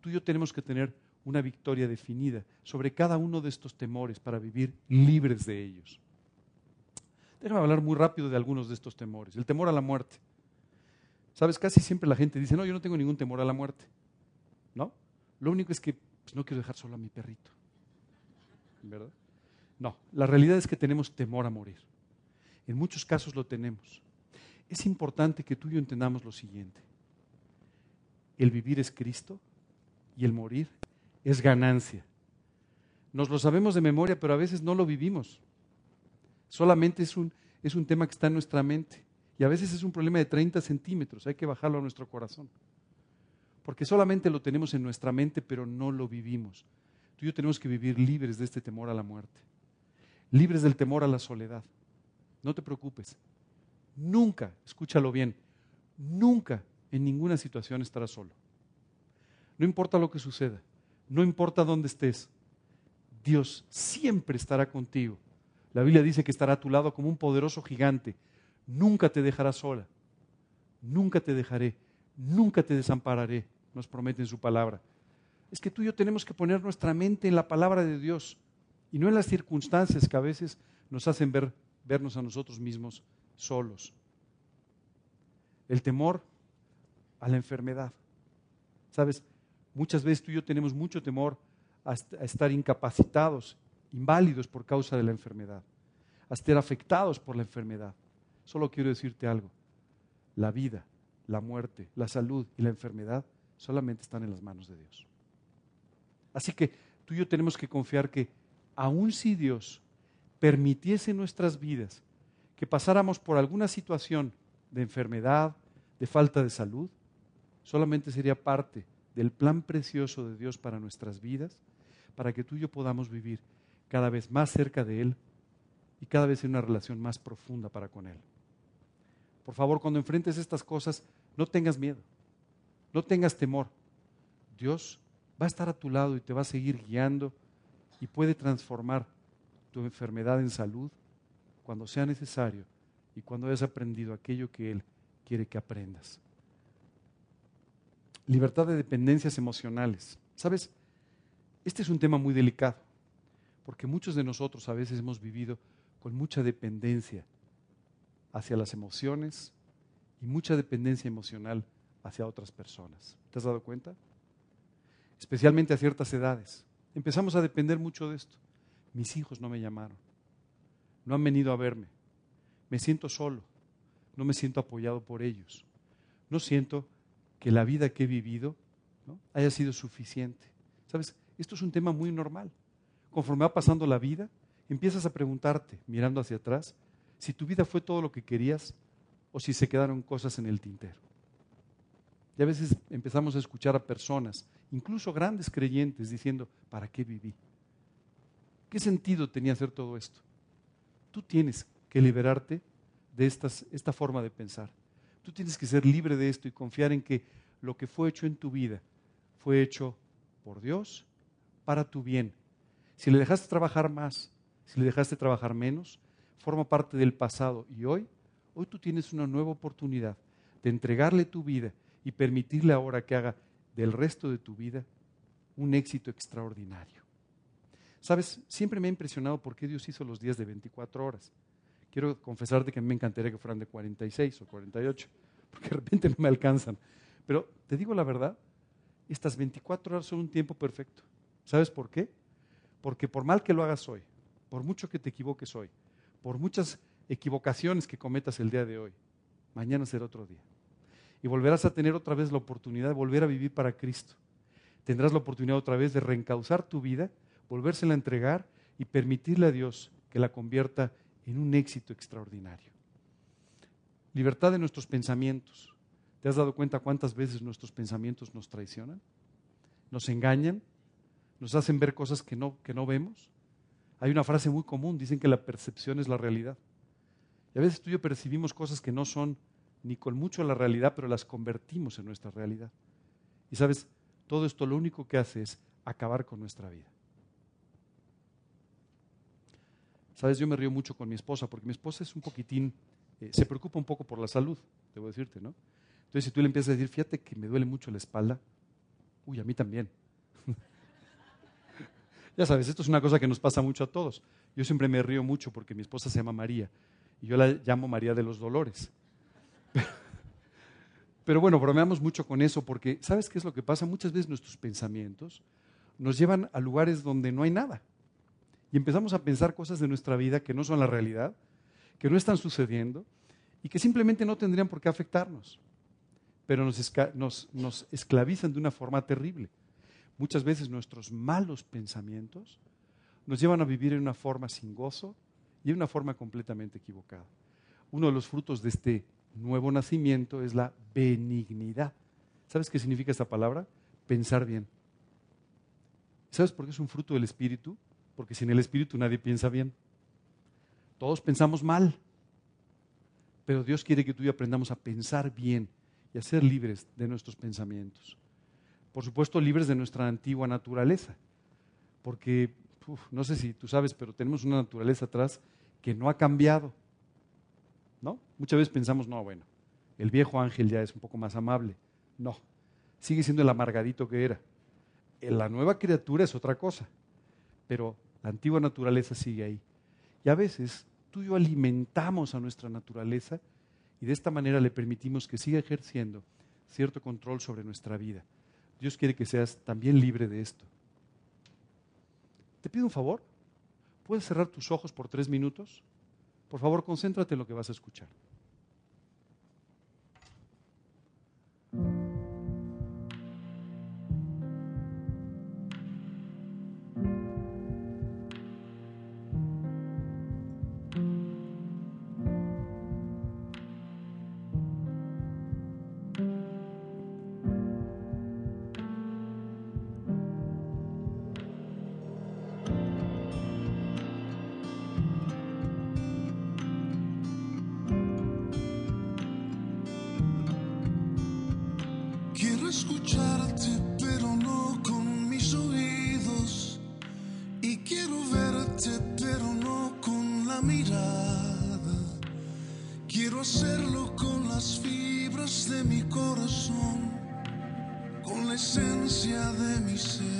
Tú y yo tenemos que tener una victoria definida sobre cada uno de estos temores para vivir libres de ellos. Déjame hablar muy rápido de algunos de estos temores. El temor a la muerte. Sabes, casi siempre la gente dice, no, yo no tengo ningún temor a la muerte. ¿No? Lo único es que pues, no quiero dejar solo a mi perrito. ¿Verdad? No, la realidad es que tenemos temor a morir. En muchos casos lo tenemos. Es importante que tú y yo entendamos lo siguiente. El vivir es Cristo y el morir es ganancia. Nos lo sabemos de memoria, pero a veces no lo vivimos. Solamente es un, es un tema que está en nuestra mente. Y a veces es un problema de 30 centímetros. Hay que bajarlo a nuestro corazón. Porque solamente lo tenemos en nuestra mente, pero no lo vivimos. Tú y yo tenemos que vivir libres de este temor a la muerte. Libres del temor a la soledad. No te preocupes. Nunca, escúchalo bien, nunca en ninguna situación estarás solo. No importa lo que suceda, no importa dónde estés, Dios siempre estará contigo. La Biblia dice que estará a tu lado como un poderoso gigante. Nunca te dejará sola. Nunca te dejaré. Nunca te desampararé. Nos promete en su palabra. Es que tú y yo tenemos que poner nuestra mente en la palabra de Dios y no en las circunstancias que a veces nos hacen ver, vernos a nosotros mismos solos. El temor a la enfermedad. Sabes, muchas veces tú y yo tenemos mucho temor a, estar incapacitados, inválidos por causa de la enfermedad, a estar afectados por la enfermedad. Solo quiero decirte algo. La vida, la muerte, la salud y la enfermedad solamente están en las manos de Dios. Así que tú y yo tenemos que confiar que aun si Dios permitiese en nuestras vidas que pasáramos por alguna situación de enfermedad, de falta de salud, solamente sería parte del plan precioso de Dios para nuestras vidas para que tú y yo podamos vivir cada vez más cerca de Él y cada vez en una relación más profunda para con Él. Por favor, cuando enfrentes estas cosas, no tengas miedo, no tengas temor. Dios va a estar a tu lado y te va a seguir guiando y puede transformar tu enfermedad en salud cuando sea necesario y cuando hayas aprendido aquello que Él quiere que aprendas. Libertad de dependencias emocionales. ¿Sabes? Este es un tema muy delicado, porque muchos de nosotros a veces hemos vivido con mucha dependencia hacia las emociones y mucha dependencia emocional hacia otras personas. ¿Te has dado cuenta? Especialmente a ciertas edades. Empezamos a depender mucho de esto. Mis hijos no me llamaron, no han venido a verme, me siento solo, no me siento apoyado por ellos, no siento que la vida que he vivido haya sido suficiente. ¿Sabes? Esto es un tema muy normal. Conforme va pasando la vida, empiezas a preguntarte, mirando hacia atrás, si tu vida fue todo lo que querías o si se quedaron cosas en el tintero. Y a veces empezamos a escuchar a personas, incluso grandes creyentes, diciendo, ¿para qué viví? ¿Qué sentido tenía hacer todo esto? Tú tienes que liberarte de esta forma de pensar. Tú tienes que ser libre de esto y confiar en que lo que fue hecho en tu vida fue hecho por Dios para tu bien. Si le dejaste trabajar más, si le dejaste trabajar menos, forma parte del pasado. Y hoy, hoy tú tienes una nueva oportunidad de entregarle tu vida y permitirle ahora que haga del resto de tu vida un éxito extraordinario. Sabes, siempre me ha impresionado por qué Dios hizo los días de 24 horas. Quiero confesarte que me encantaría que fueran de 46 o 48, porque de repente no me alcanzan. Pero te digo la verdad, estas 24 horas son un tiempo perfecto. ¿Sabes por qué? Porque por mal que lo hagas hoy, por mucho que te equivoques hoy, por muchas equivocaciones que cometas el día de hoy, mañana será otro día. Y volverás a tener otra vez la oportunidad de volver a vivir para Cristo. Tendrás la oportunidad otra vez de reencauzar tu vida, volvérsela a entregar y permitirle a Dios que la convierta en un éxito extraordinario. Libertad de nuestros pensamientos. ¿Te has dado cuenta cuántas veces nuestros pensamientos nos traicionan? ¿Nos engañan? Nos hacen ver cosas que no, que no vemos. Hay una frase muy común, dicen que la percepción es la realidad. Y a veces tú y yo percibimos cosas que no son ni con mucho la realidad, pero las convertimos en nuestra realidad. Y sabes, todo esto lo único que hace es acabar con nuestra vida. Sabes, yo me río mucho con mi esposa, porque mi esposa es un poquitín, eh, se preocupa un poco por la salud, debo decirte, ¿no? Entonces, si tú le empiezas a decir, fíjate que me duele mucho la espalda, uy, a mí también. Ya sabes, esto es una cosa que nos pasa mucho a todos. Yo siempre me río mucho porque mi esposa se llama María y yo la llamo María de los Dolores. Pero bueno, bromeamos mucho con eso porque ¿sabes qué es lo que pasa? Muchas veces nuestros pensamientos nos llevan a lugares donde no hay nada. Y empezamos a pensar cosas de nuestra vida que no son la realidad, que no están sucediendo y que simplemente no tendrían por qué afectarnos. Pero nos, esclavizan de una forma terrible. Muchas veces nuestros malos pensamientos nos llevan a vivir en una forma sin gozo y en una forma completamente equivocada. Uno de los frutos de este nuevo nacimiento es la benignidad. ¿Sabes qué significa esta palabra? Pensar bien. ¿Sabes por qué es un fruto del Espíritu? Porque sin el Espíritu nadie piensa bien. Todos pensamos mal. Pero Dios quiere que tú y yo aprendamos a pensar bien y a ser libres de nuestros pensamientos. Por supuesto, libres de nuestra antigua naturaleza. Porque, no sé si tú sabes, pero tenemos una naturaleza atrás que no ha cambiado. ¿No? Muchas veces pensamos, no, bueno, el viejo ángel ya es un poco más amable. No, sigue siendo el amargadito que era. La nueva criatura es otra cosa, pero la antigua naturaleza sigue ahí. Y a veces tú y yo alimentamos a nuestra naturaleza y de esta manera le permitimos que siga ejerciendo cierto control sobre nuestra vida. Dios quiere que seas también libre de esto. Te pido un favor. ¿Puedes cerrar tus ojos por tres minutos? Por favor, concéntrate en lo que vas a escuchar. esencia de mi ser.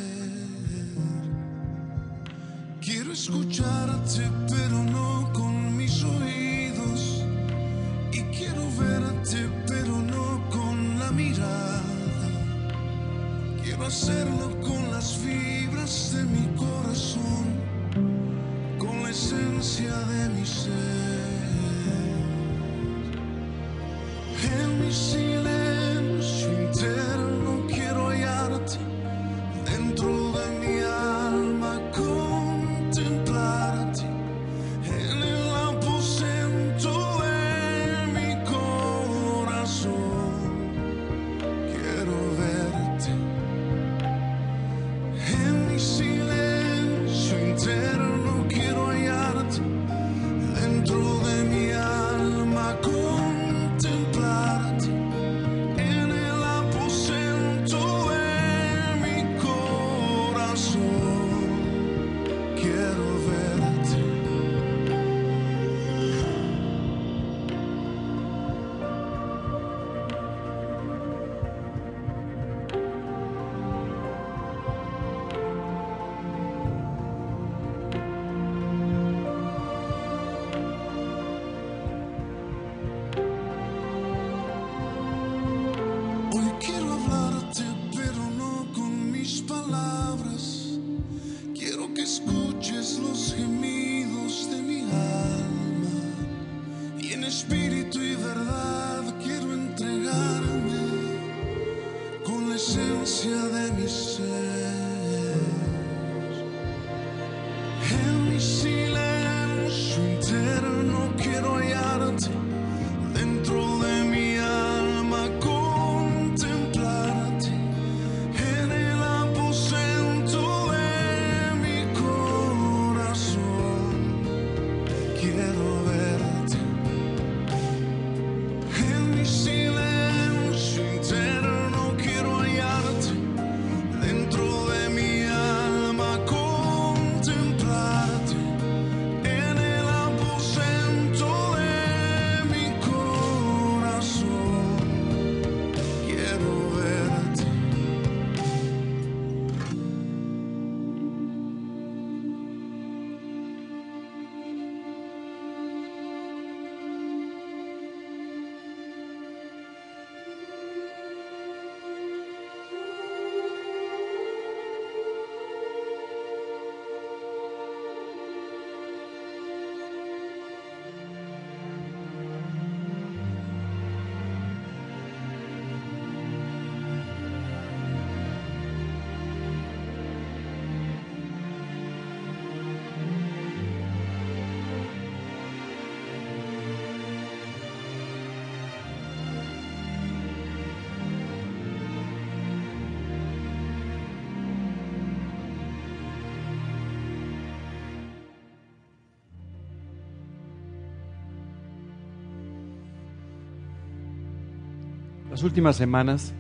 Las últimas semanas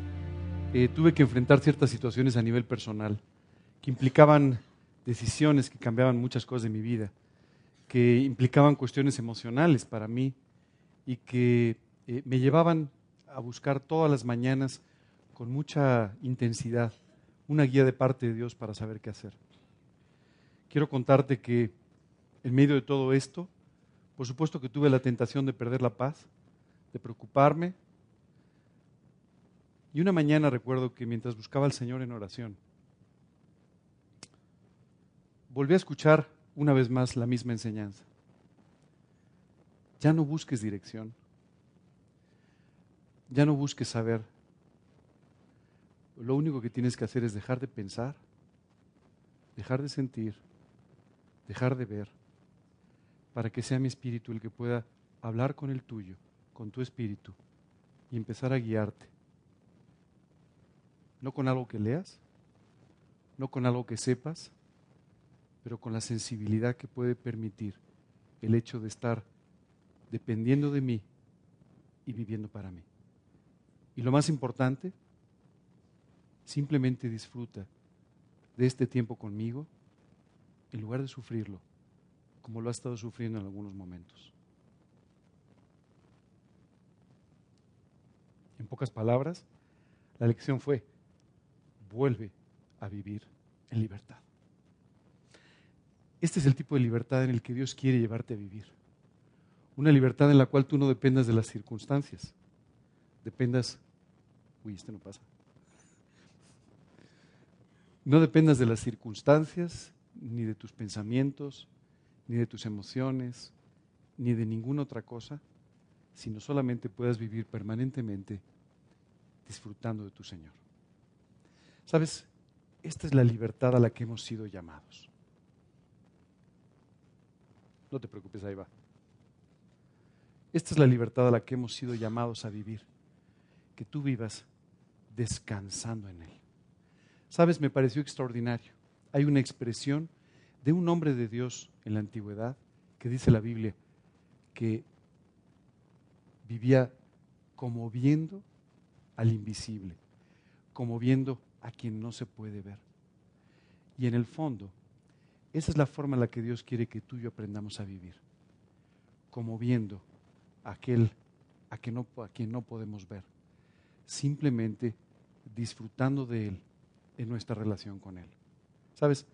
eh, tuve que enfrentar ciertas situaciones a nivel personal que implicaban decisiones que cambiaban muchas cosas de mi vida, que implicaban cuestiones emocionales para mí y que eh, me llevaban a buscar todas las mañanas con mucha intensidad una guía de parte de Dios para saber qué hacer. Quiero contarte que en medio de todo esto, por supuesto que tuve la tentación de perder la paz, de preocuparme. Y una mañana recuerdo que mientras buscaba al Señor en oración, volví a escuchar una vez más la misma enseñanza. Ya no busques dirección. Ya no busques saber. Lo único que tienes que hacer es dejar de pensar, dejar de sentir, dejar de ver, para que sea mi espíritu el que pueda hablar con el tuyo, con tu espíritu, y empezar a guiarte. No con algo que leas, no con algo que sepas, pero con la sensibilidad que puede permitir el hecho de estar dependiendo de mí y viviendo para mí. Y lo más importante, simplemente disfruta de este tiempo conmigo en lugar de sufrirlo, como lo ha estado sufriendo en algunos momentos. En pocas palabras, la lección fue, vuelve a vivir en libertad. Este es el tipo de libertad en el que Dios quiere llevarte a vivir. Una libertad en la cual tú no dependas de las circunstancias. Dependas... Uy, este no pasa. No dependas de las circunstancias, ni de tus pensamientos, ni de tus emociones, ni de ninguna otra cosa, sino solamente puedas vivir permanentemente disfrutando de tu Señor. Sabes, esta es la libertad a la que hemos sido llamados. No te preocupes, ahí va. Esta es la libertad a la que hemos sido llamados a vivir, que tú vivas descansando en Él. Sabes, me pareció extraordinario. Hay una expresión de un hombre de Dios en la antigüedad que dice la Biblia que vivía como viendo al invisible, como viendo a quien no se puede ver. Y en el fondo, esa es la forma en la que Dios quiere que tú y yo aprendamos a vivir, como viendo a aquel a quien no, a quien no podemos ver, simplemente disfrutando de Él en nuestra relación con Él. ¿Sabes?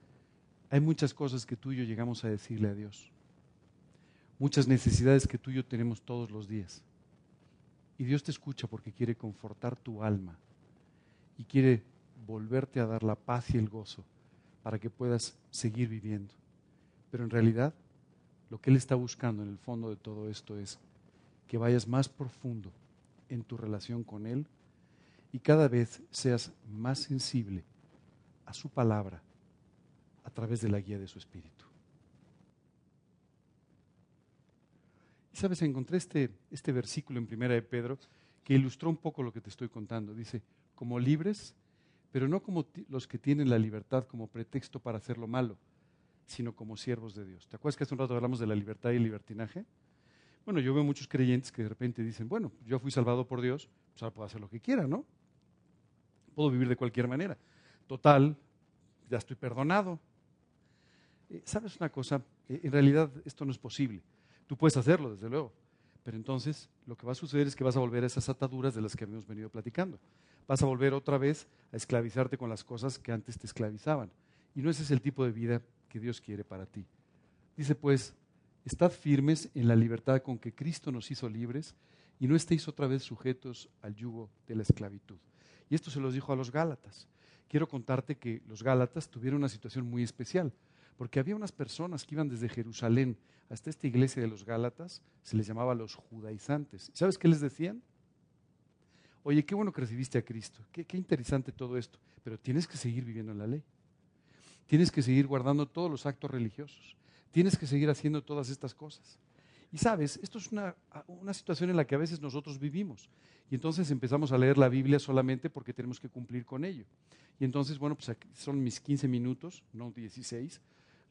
Hay muchas cosas que tú y yo llegamos a decirle a Dios, muchas necesidades que tú y yo tenemos todos los días. Y Dios te escucha porque quiere confortar tu alma y quiere volverte a dar la paz y el gozo para que puedas seguir viviendo. Pero en realidad, lo que Él está buscando en el fondo de todo esto es que vayas más profundo en tu relación con Él y cada vez seas más sensible a su palabra a través de la guía de su espíritu. Y sabes, encontré este, este versículo en Primera de Pedro que ilustró un poco lo que te estoy contando. Dice, como libres, pero no como los que tienen la libertad como pretexto para hacer lo malo, sino como siervos de Dios. ¿Te acuerdas que hace un rato hablamos de la libertad y el libertinaje? Bueno, yo veo muchos creyentes que de repente dicen, bueno, yo fui salvado por Dios, pues ahora puedo hacer lo que quiera, ¿no? Puedo vivir de cualquier manera. Total, ya estoy perdonado. Eh, ¿Sabes una cosa? Eh, en realidad esto no es posible. Tú puedes hacerlo, desde luego. Pero entonces lo que va a suceder es que vas a volver a esas ataduras de las que habíamos venido platicando. Vas a volver otra vez a esclavizarte con las cosas que antes te esclavizaban. Y no ese es el tipo de vida que Dios quiere para ti. Dice pues, estad firmes en la libertad con que Cristo nos hizo libres y no estéis otra vez sujetos al yugo de la esclavitud. Y esto se los dijo a los Gálatas. Quiero contarte que los Gálatas tuvieron una situación muy especial porque había unas personas que iban desde Jerusalén hasta esta iglesia de los Gálatas, se les llamaba los judaizantes. ¿Sabes qué les decían? Oye, qué bueno que recibiste a Cristo, qué, interesante todo esto, pero tienes que seguir viviendo en la ley. Tienes que seguir guardando todos los actos religiosos. Tienes que seguir haciendo todas estas cosas. Y sabes, esto es una, una, situación en la que a veces nosotros vivimos. Y entonces empezamos a leer la Biblia solamente porque tenemos que cumplir con ello. Y entonces, bueno, pues son mis 15 minutos, no 16,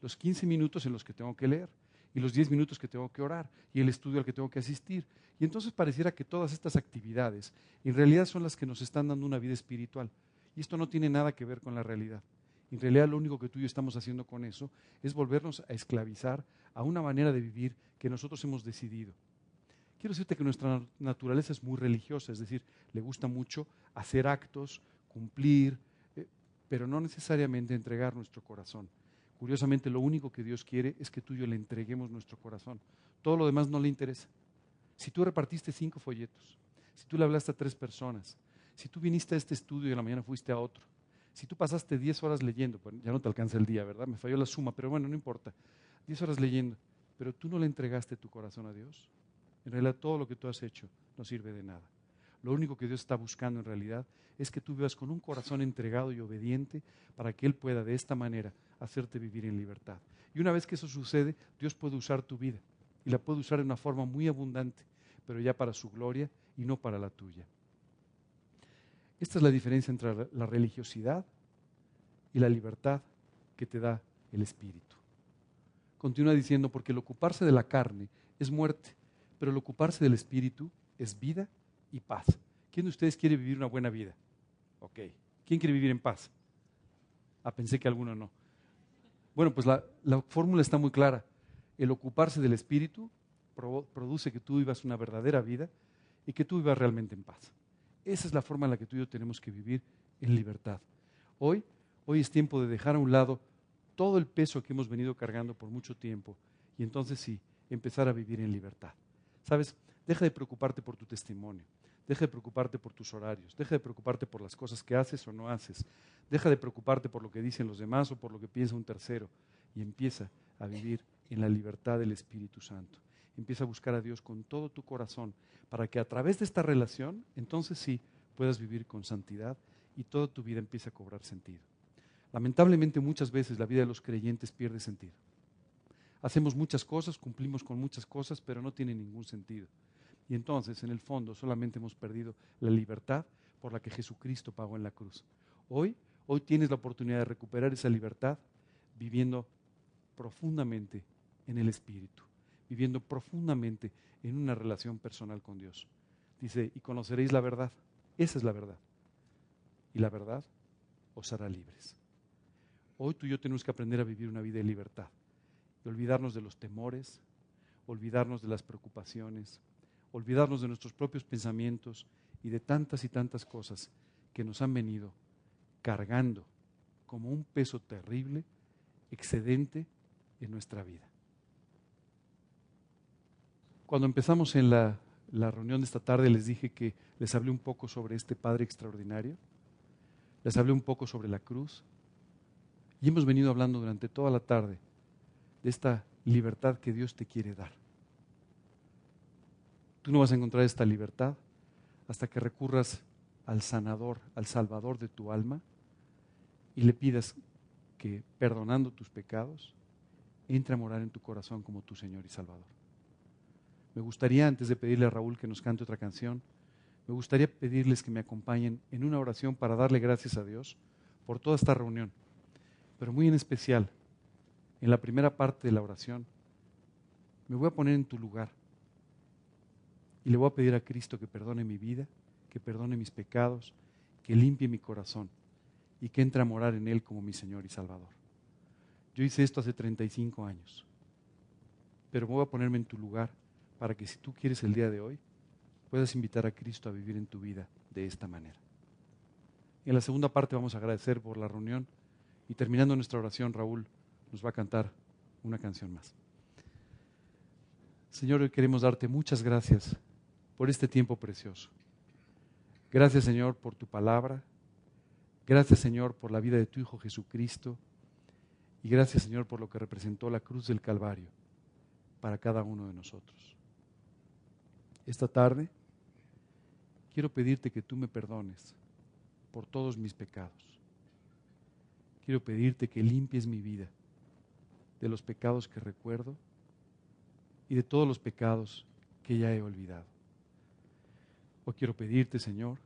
los 15 minutos en los que tengo que leer. Y los 10 minutos que tengo que orar y el estudio al que tengo que asistir. Y entonces pareciera que todas estas actividades en realidad son las que nos están dando una vida espiritual. Y esto no tiene nada que ver con la realidad. En realidad lo único que tú y yo estamos haciendo con eso es volvernos a esclavizar a una manera de vivir que nosotros hemos decidido. Quiero decirte que nuestra naturaleza es muy religiosa, es decir, le gusta mucho hacer actos, cumplir, eh, pero no necesariamente entregar nuestro corazón. Curiosamente, lo único que Dios quiere es que tú y yo le entreguemos nuestro corazón. Todo lo demás no le interesa. Si tú repartiste cinco folletos, si tú le hablaste a tres personas, si tú viniste a este estudio y en la mañana fuiste a otro, si tú pasaste diez horas leyendo, ya no te alcanza el día, ¿verdad? Me falló la suma, pero bueno, no importa. Diez horas leyendo, pero tú no le entregaste tu corazón a Dios. En realidad todo lo que tú has hecho no sirve de nada. Lo único que Dios está buscando en realidad es que tú vivas con un corazón entregado y obediente para que Él pueda de esta manera hacerte vivir en libertad. Y una vez que eso sucede, Dios puede usar tu vida y la puede usar de una forma muy abundante, pero ya para su gloria y no para la tuya. Esta es la diferencia entre la religiosidad y la libertad que te da el Espíritu. Continúa diciendo, porque el ocuparse de la carne es muerte, pero el ocuparse del Espíritu es vida y paz. ¿Quién de ustedes quiere vivir una buena vida? Ok. ¿Quién quiere vivir en paz? Ah, pensé que alguno no. Bueno, pues la, fórmula está muy clara. El ocuparse del Espíritu produce que tú vivas una verdadera vida y que tú vivas realmente en paz. Esa es la forma en la que tú y yo tenemos que vivir en libertad. Hoy, hoy es tiempo de dejar a un lado todo el peso que hemos venido cargando por mucho tiempo y entonces sí, empezar a vivir en libertad. ¿Sabes? Deja de preocuparte por tu testimonio. Deja de preocuparte por tus horarios. Deja de preocuparte por las cosas que haces o no haces. Deja de preocuparte por lo que dicen los demás o por lo que piensa un tercero. Y empieza a vivir en la libertad del Espíritu Santo. Empieza a buscar a Dios con todo tu corazón para que a través de esta relación, entonces sí, puedas vivir con santidad y toda tu vida empiece a cobrar sentido. Lamentablemente muchas veces la vida de los creyentes pierde sentido. Hacemos muchas cosas, cumplimos con muchas cosas, pero no tiene ningún sentido. Y entonces, en el fondo, solamente hemos perdido la libertad por la que Jesucristo pagó en la cruz. Hoy, hoy tienes la oportunidad de recuperar esa libertad viviendo profundamente en el Espíritu, viviendo profundamente en una relación personal con Dios. Dice, y conoceréis la verdad. Esa es la verdad. Y la verdad os hará libres. Hoy tú y yo tenemos que aprender a vivir una vida de libertad, y olvidarnos de los temores, olvidarnos de las preocupaciones, olvidarnos de nuestros propios pensamientos y de tantas y tantas cosas que nos han venido cargando como un peso terrible, excedente en nuestra vida. Cuando empezamos en la, la, reunión de esta tarde les dije que les hablé un poco sobre este Padre extraordinario, les hablé un poco sobre la cruz y hemos venido hablando durante toda la tarde de esta libertad que Dios te quiere dar. Tú no vas a encontrar esta libertad hasta que recurras al sanador, al salvador de tu alma y le pidas que, perdonando tus pecados, entre a morar en tu corazón como tu Señor y Salvador. Me gustaría, antes de pedirle a Raúl que nos cante otra canción, me gustaría pedirles que me acompañen en una oración para darle gracias a Dios por toda esta reunión, pero muy en especial, en la primera parte de la oración, me voy a poner en tu lugar y le voy a pedir a Cristo que perdone mi vida, que perdone mis pecados, que limpie mi corazón y que entre a morar en Él como mi Señor y Salvador. Yo hice esto hace 35 años, pero voy a ponerme en tu lugar para que si tú quieres el día de hoy, puedas invitar a Cristo a vivir en tu vida de esta manera. En la segunda parte vamos a agradecer por la reunión y terminando nuestra oración, Raúl nos va a cantar una canción más. Señor, hoy queremos darte muchas gracias por este tiempo precioso. Gracias Señor por tu palabra. Gracias Señor por la vida de tu Hijo Jesucristo. Y gracias Señor por lo que representó la cruz del Calvario para cada uno de nosotros. Esta tarde quiero pedirte que tú me perdones por todos mis pecados. Quiero pedirte que limpies mi vida de los pecados que recuerdo y de todos los pecados que ya he olvidado. Hoy quiero pedirte, Señor,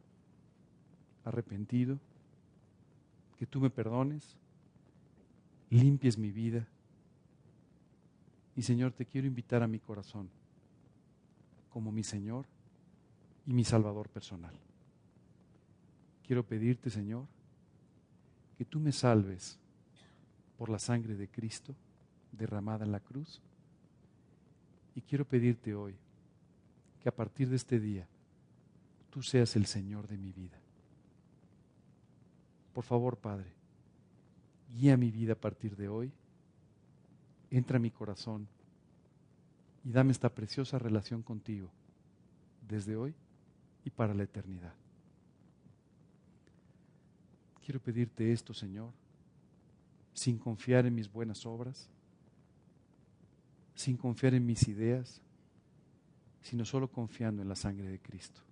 arrepentido, que tú me perdones, limpies mi vida Y Señor, te quiero invitar a mi corazón como mi Señor y mi Salvador personal. Quiero pedirte, Señor, que tú me salves por la sangre de Cristo derramada en la cruz. Y quiero pedirte hoy que a partir de este día tú seas el Señor de mi vida. Por favor, Padre, guía mi vida a partir de hoy, entra a mi corazón y dame esta preciosa relación contigo desde hoy y para la eternidad. Quiero pedirte esto, Señor, sin confiar en mis buenas obras, sin confiar en mis ideas, sino solo confiando en la sangre de Cristo.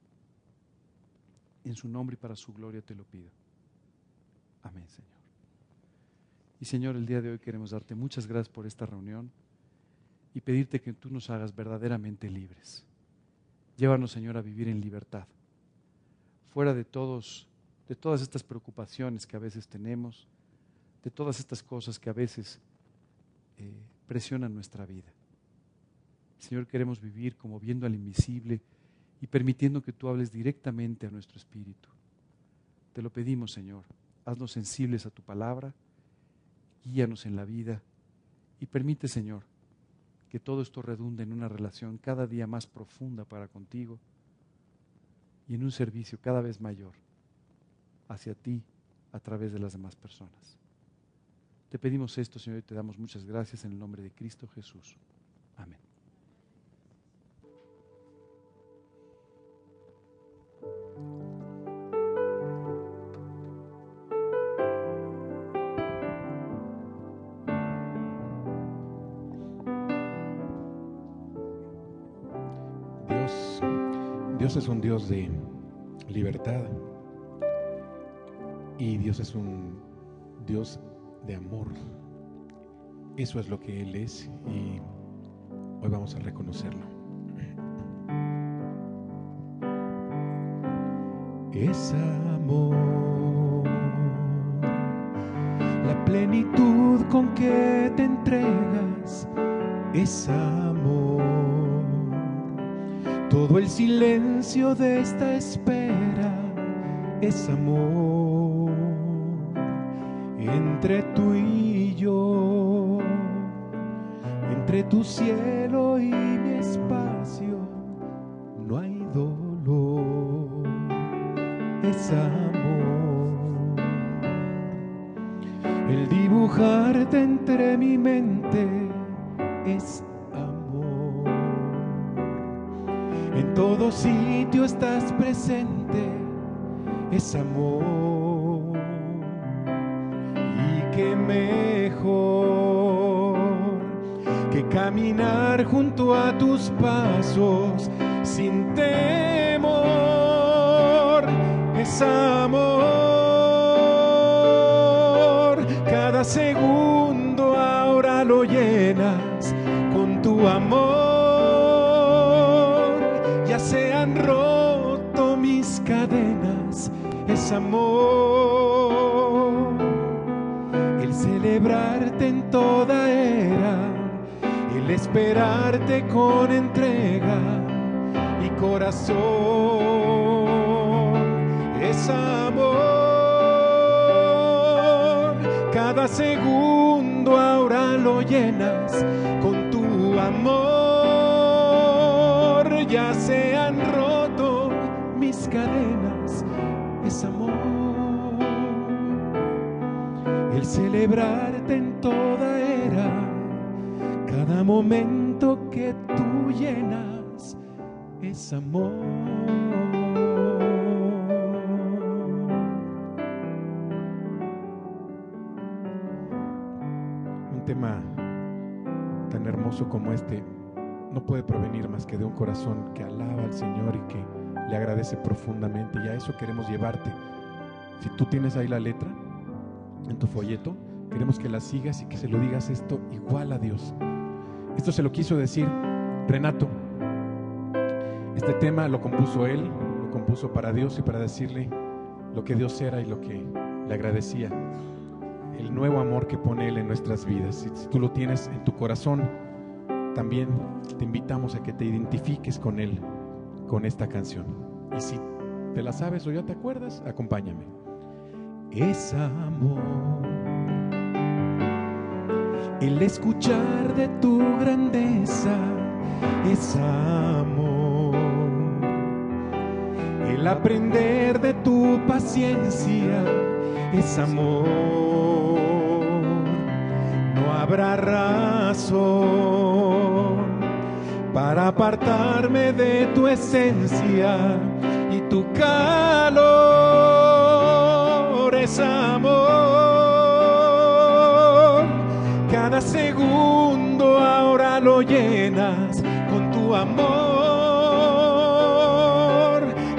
En su nombre y para su gloria te lo pido. Amén, Señor. Y Señor, el día de hoy queremos darte muchas gracias por esta reunión y pedirte que tú nos hagas verdaderamente libres. Llévanos, Señor, a vivir en libertad, fuera de todos, de todas estas preocupaciones que a veces tenemos, de todas estas cosas que a veces eh, presionan nuestra vida. Señor, queremos vivir como viendo al invisible y permitiendo que tú hables directamente a nuestro espíritu. Te lo pedimos, Señor. Haznos sensibles a tu palabra, guíanos en la vida y permite, Señor, que todo esto redunde en una relación cada día más profunda para contigo y en un servicio cada vez mayor hacia ti a través de las demás personas. Te pedimos esto, Señor, y te damos muchas gracias en el nombre de Cristo Jesús. Es un Dios de libertad y Dios es un Dios de amor. Eso es lo que Él es y hoy vamos a reconocerlo. es amor. La plenitud con que te entregas es amor. Todo el silencio de esta espera es amor. Entre tú y yo, entre tu cielo y mi espacio, no hay dolor es amor. El dibujarte que caminar junto a tus pasos sin temor es amor. Cada segundo ahora lo llenas con tu amor. Ya se han roto mis cadenas, es amor. El celebrarte en toda el esperarte con entrega y corazón es amor. Cada segundo ahora lo llenas con tu amor. Ya se han roto mis cadenas, es amor. El era, cada momento que tú llenas es amor. Un tema tan hermoso como este no puede provenir más que de un corazón que alaba al Señor y que le agradece profundamente. Y a eso queremos llevarte. Si tú tienes ahí la letra en tu folleto, queremos que la sigas y que se lo digas esto igual a Dios. Esto se lo quiso decir Renato. Este tema lo compuso él, lo compuso para Dios y para decirle lo que Dios era y lo que le agradecía. El nuevo amor que pone Él en nuestras vidas. Si tú lo tienes en tu corazón, también te invitamos a que te identifiques con Él, con esta canción. Y si te la sabes o ya te acuerdas, acompáñame. es amor. El escuchar de tu grandeza es amor. El aprender de tu paciencia es amor. No habrá razón para apartarme de tu esencia y tu calor es amor. Llenas con tu amor.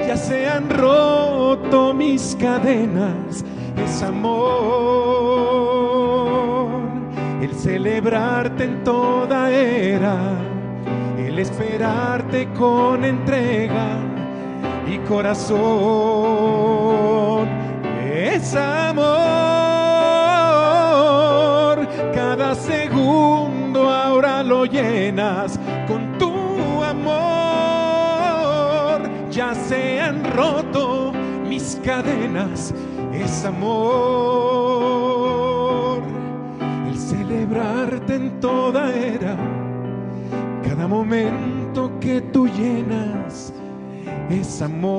Ya se han roto mis cadenas, es amor. El celebrarte en toda era, el esperarte con entrega y corazón es amor. Cada segundo ahora lo llenas con tu amor. Ya se han roto mis cadenas, es amor. El celebrarte en toda era, cada momento que tú llenas es amor.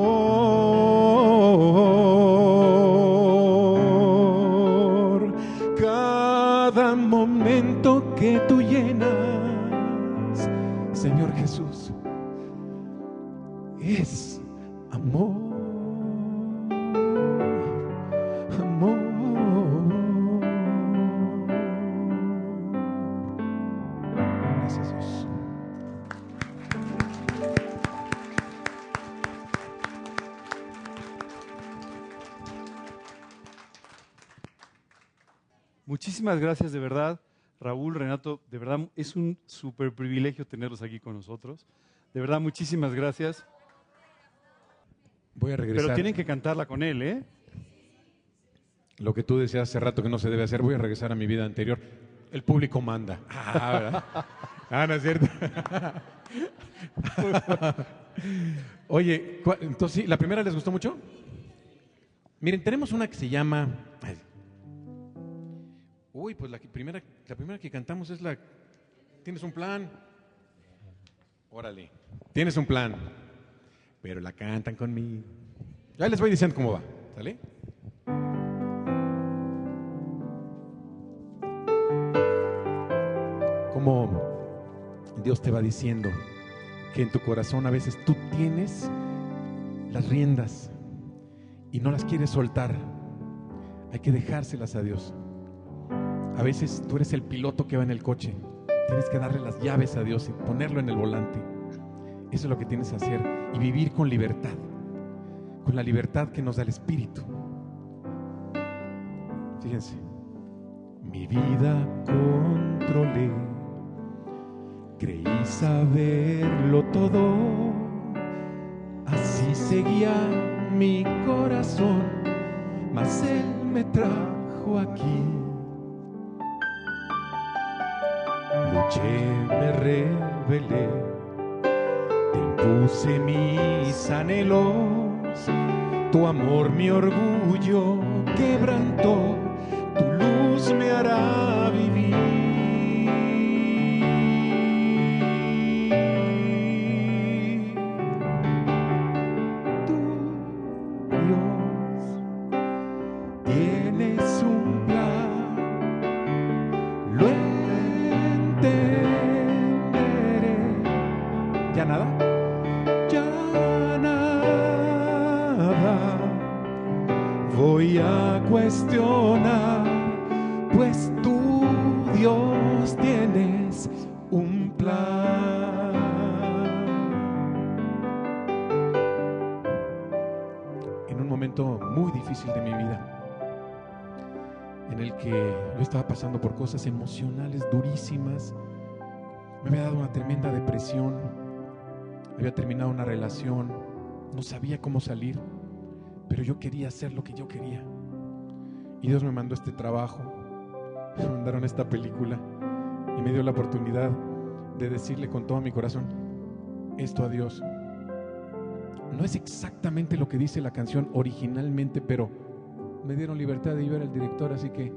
Es amor. Amor. Muchísimas gracias de verdad, Raúl, Renato. De verdad es un súper privilegio tenerlos aquí con nosotros. De verdad, muchísimas gracias. Voy a regresar. Pero tienen que cantarla con él, ¿eh? Lo que tú decías hace rato que no se debe hacer, voy a regresar a mi vida anterior. El público manda. Ah, ¿verdad? Ah, no es cierto. Oye, ¿cuál- entonces, sí, ¿la primera les gustó mucho? Miren, tenemos una que se llama. ay. Uy, pues la que- primera, la primera que cantamos es la. ¿Tienes un plan? Órale. Tienes un plan. Pero la cantan conmigo. Ya les voy diciendo cómo va. ¿Sale? Como Dios te va diciendo que en tu corazón a veces tú tienes las riendas y no las quieres soltar. Hay que dejárselas a Dios. A veces tú eres el piloto que va en el coche. Tienes que darle las llaves a Dios y ponerlo en el volante. Eso es lo que tienes que hacer y vivir con libertad, con la libertad que nos da el Espíritu. Fíjense, Mi vida controlé, creí saberlo todo, así seguía mi corazón, mas él me trajo aquí. Luché, me rebelé, te impuse mis anhelos, tu amor mi orgullo quebrantó, hacer lo que yo quería. Y Dios me mandó este trabajo, me mandaron esta película y me dio la oportunidad de decirle con todo mi corazón esto a Dios. No es exactamente lo que dice la canción originalmente, pero me dieron libertad de ir al director, así que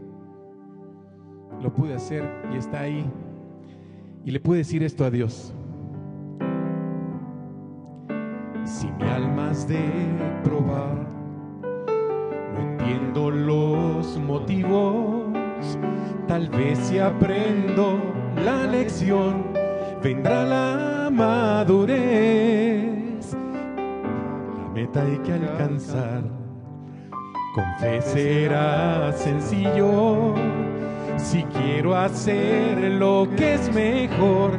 lo pude hacer y está ahí. Y le pude decir esto a Dios. Si mi alma has de probar, los motivos, tal vez si aprendo la lección, vendrá la madurez. La meta hay que alcanzar, con sencillo. Si quiero hacer lo que es mejor,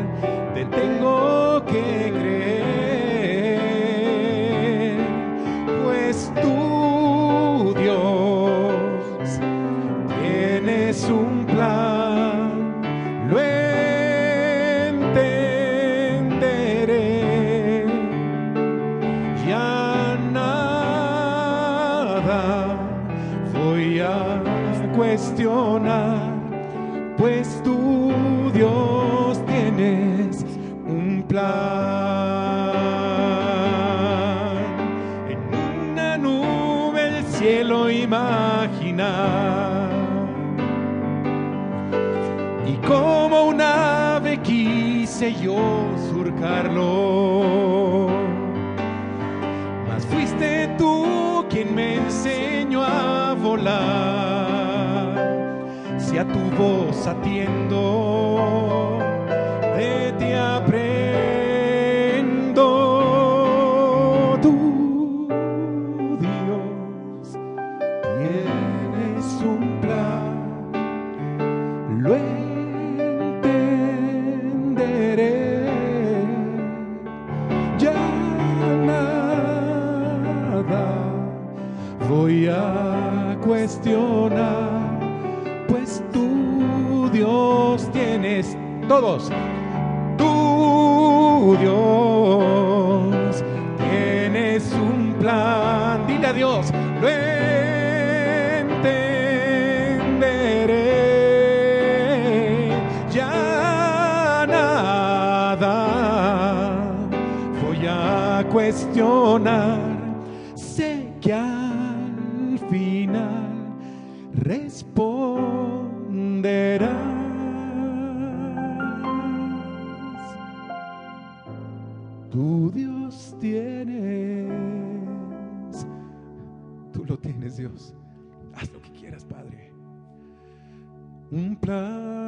te tengo que creer. Yo surcarlo. Mas fuiste tú quien me enseñó a volar. Si a tu voz atiendo, cuestionar. Sé que al final responderás. Tu Dios tienes. Tú lo tienes, Dios. Haz lo que quieras, Padre. Un plan.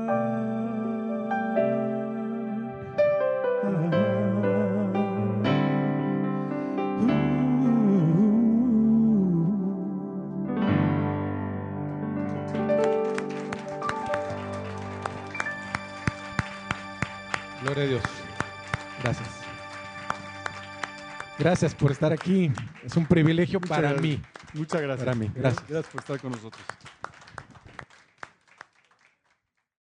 Gracias por estar aquí. Es un privilegio Muchas para gracias. mí. Muchas gracias. Para mí. Gracias. Gracias por estar con nosotros.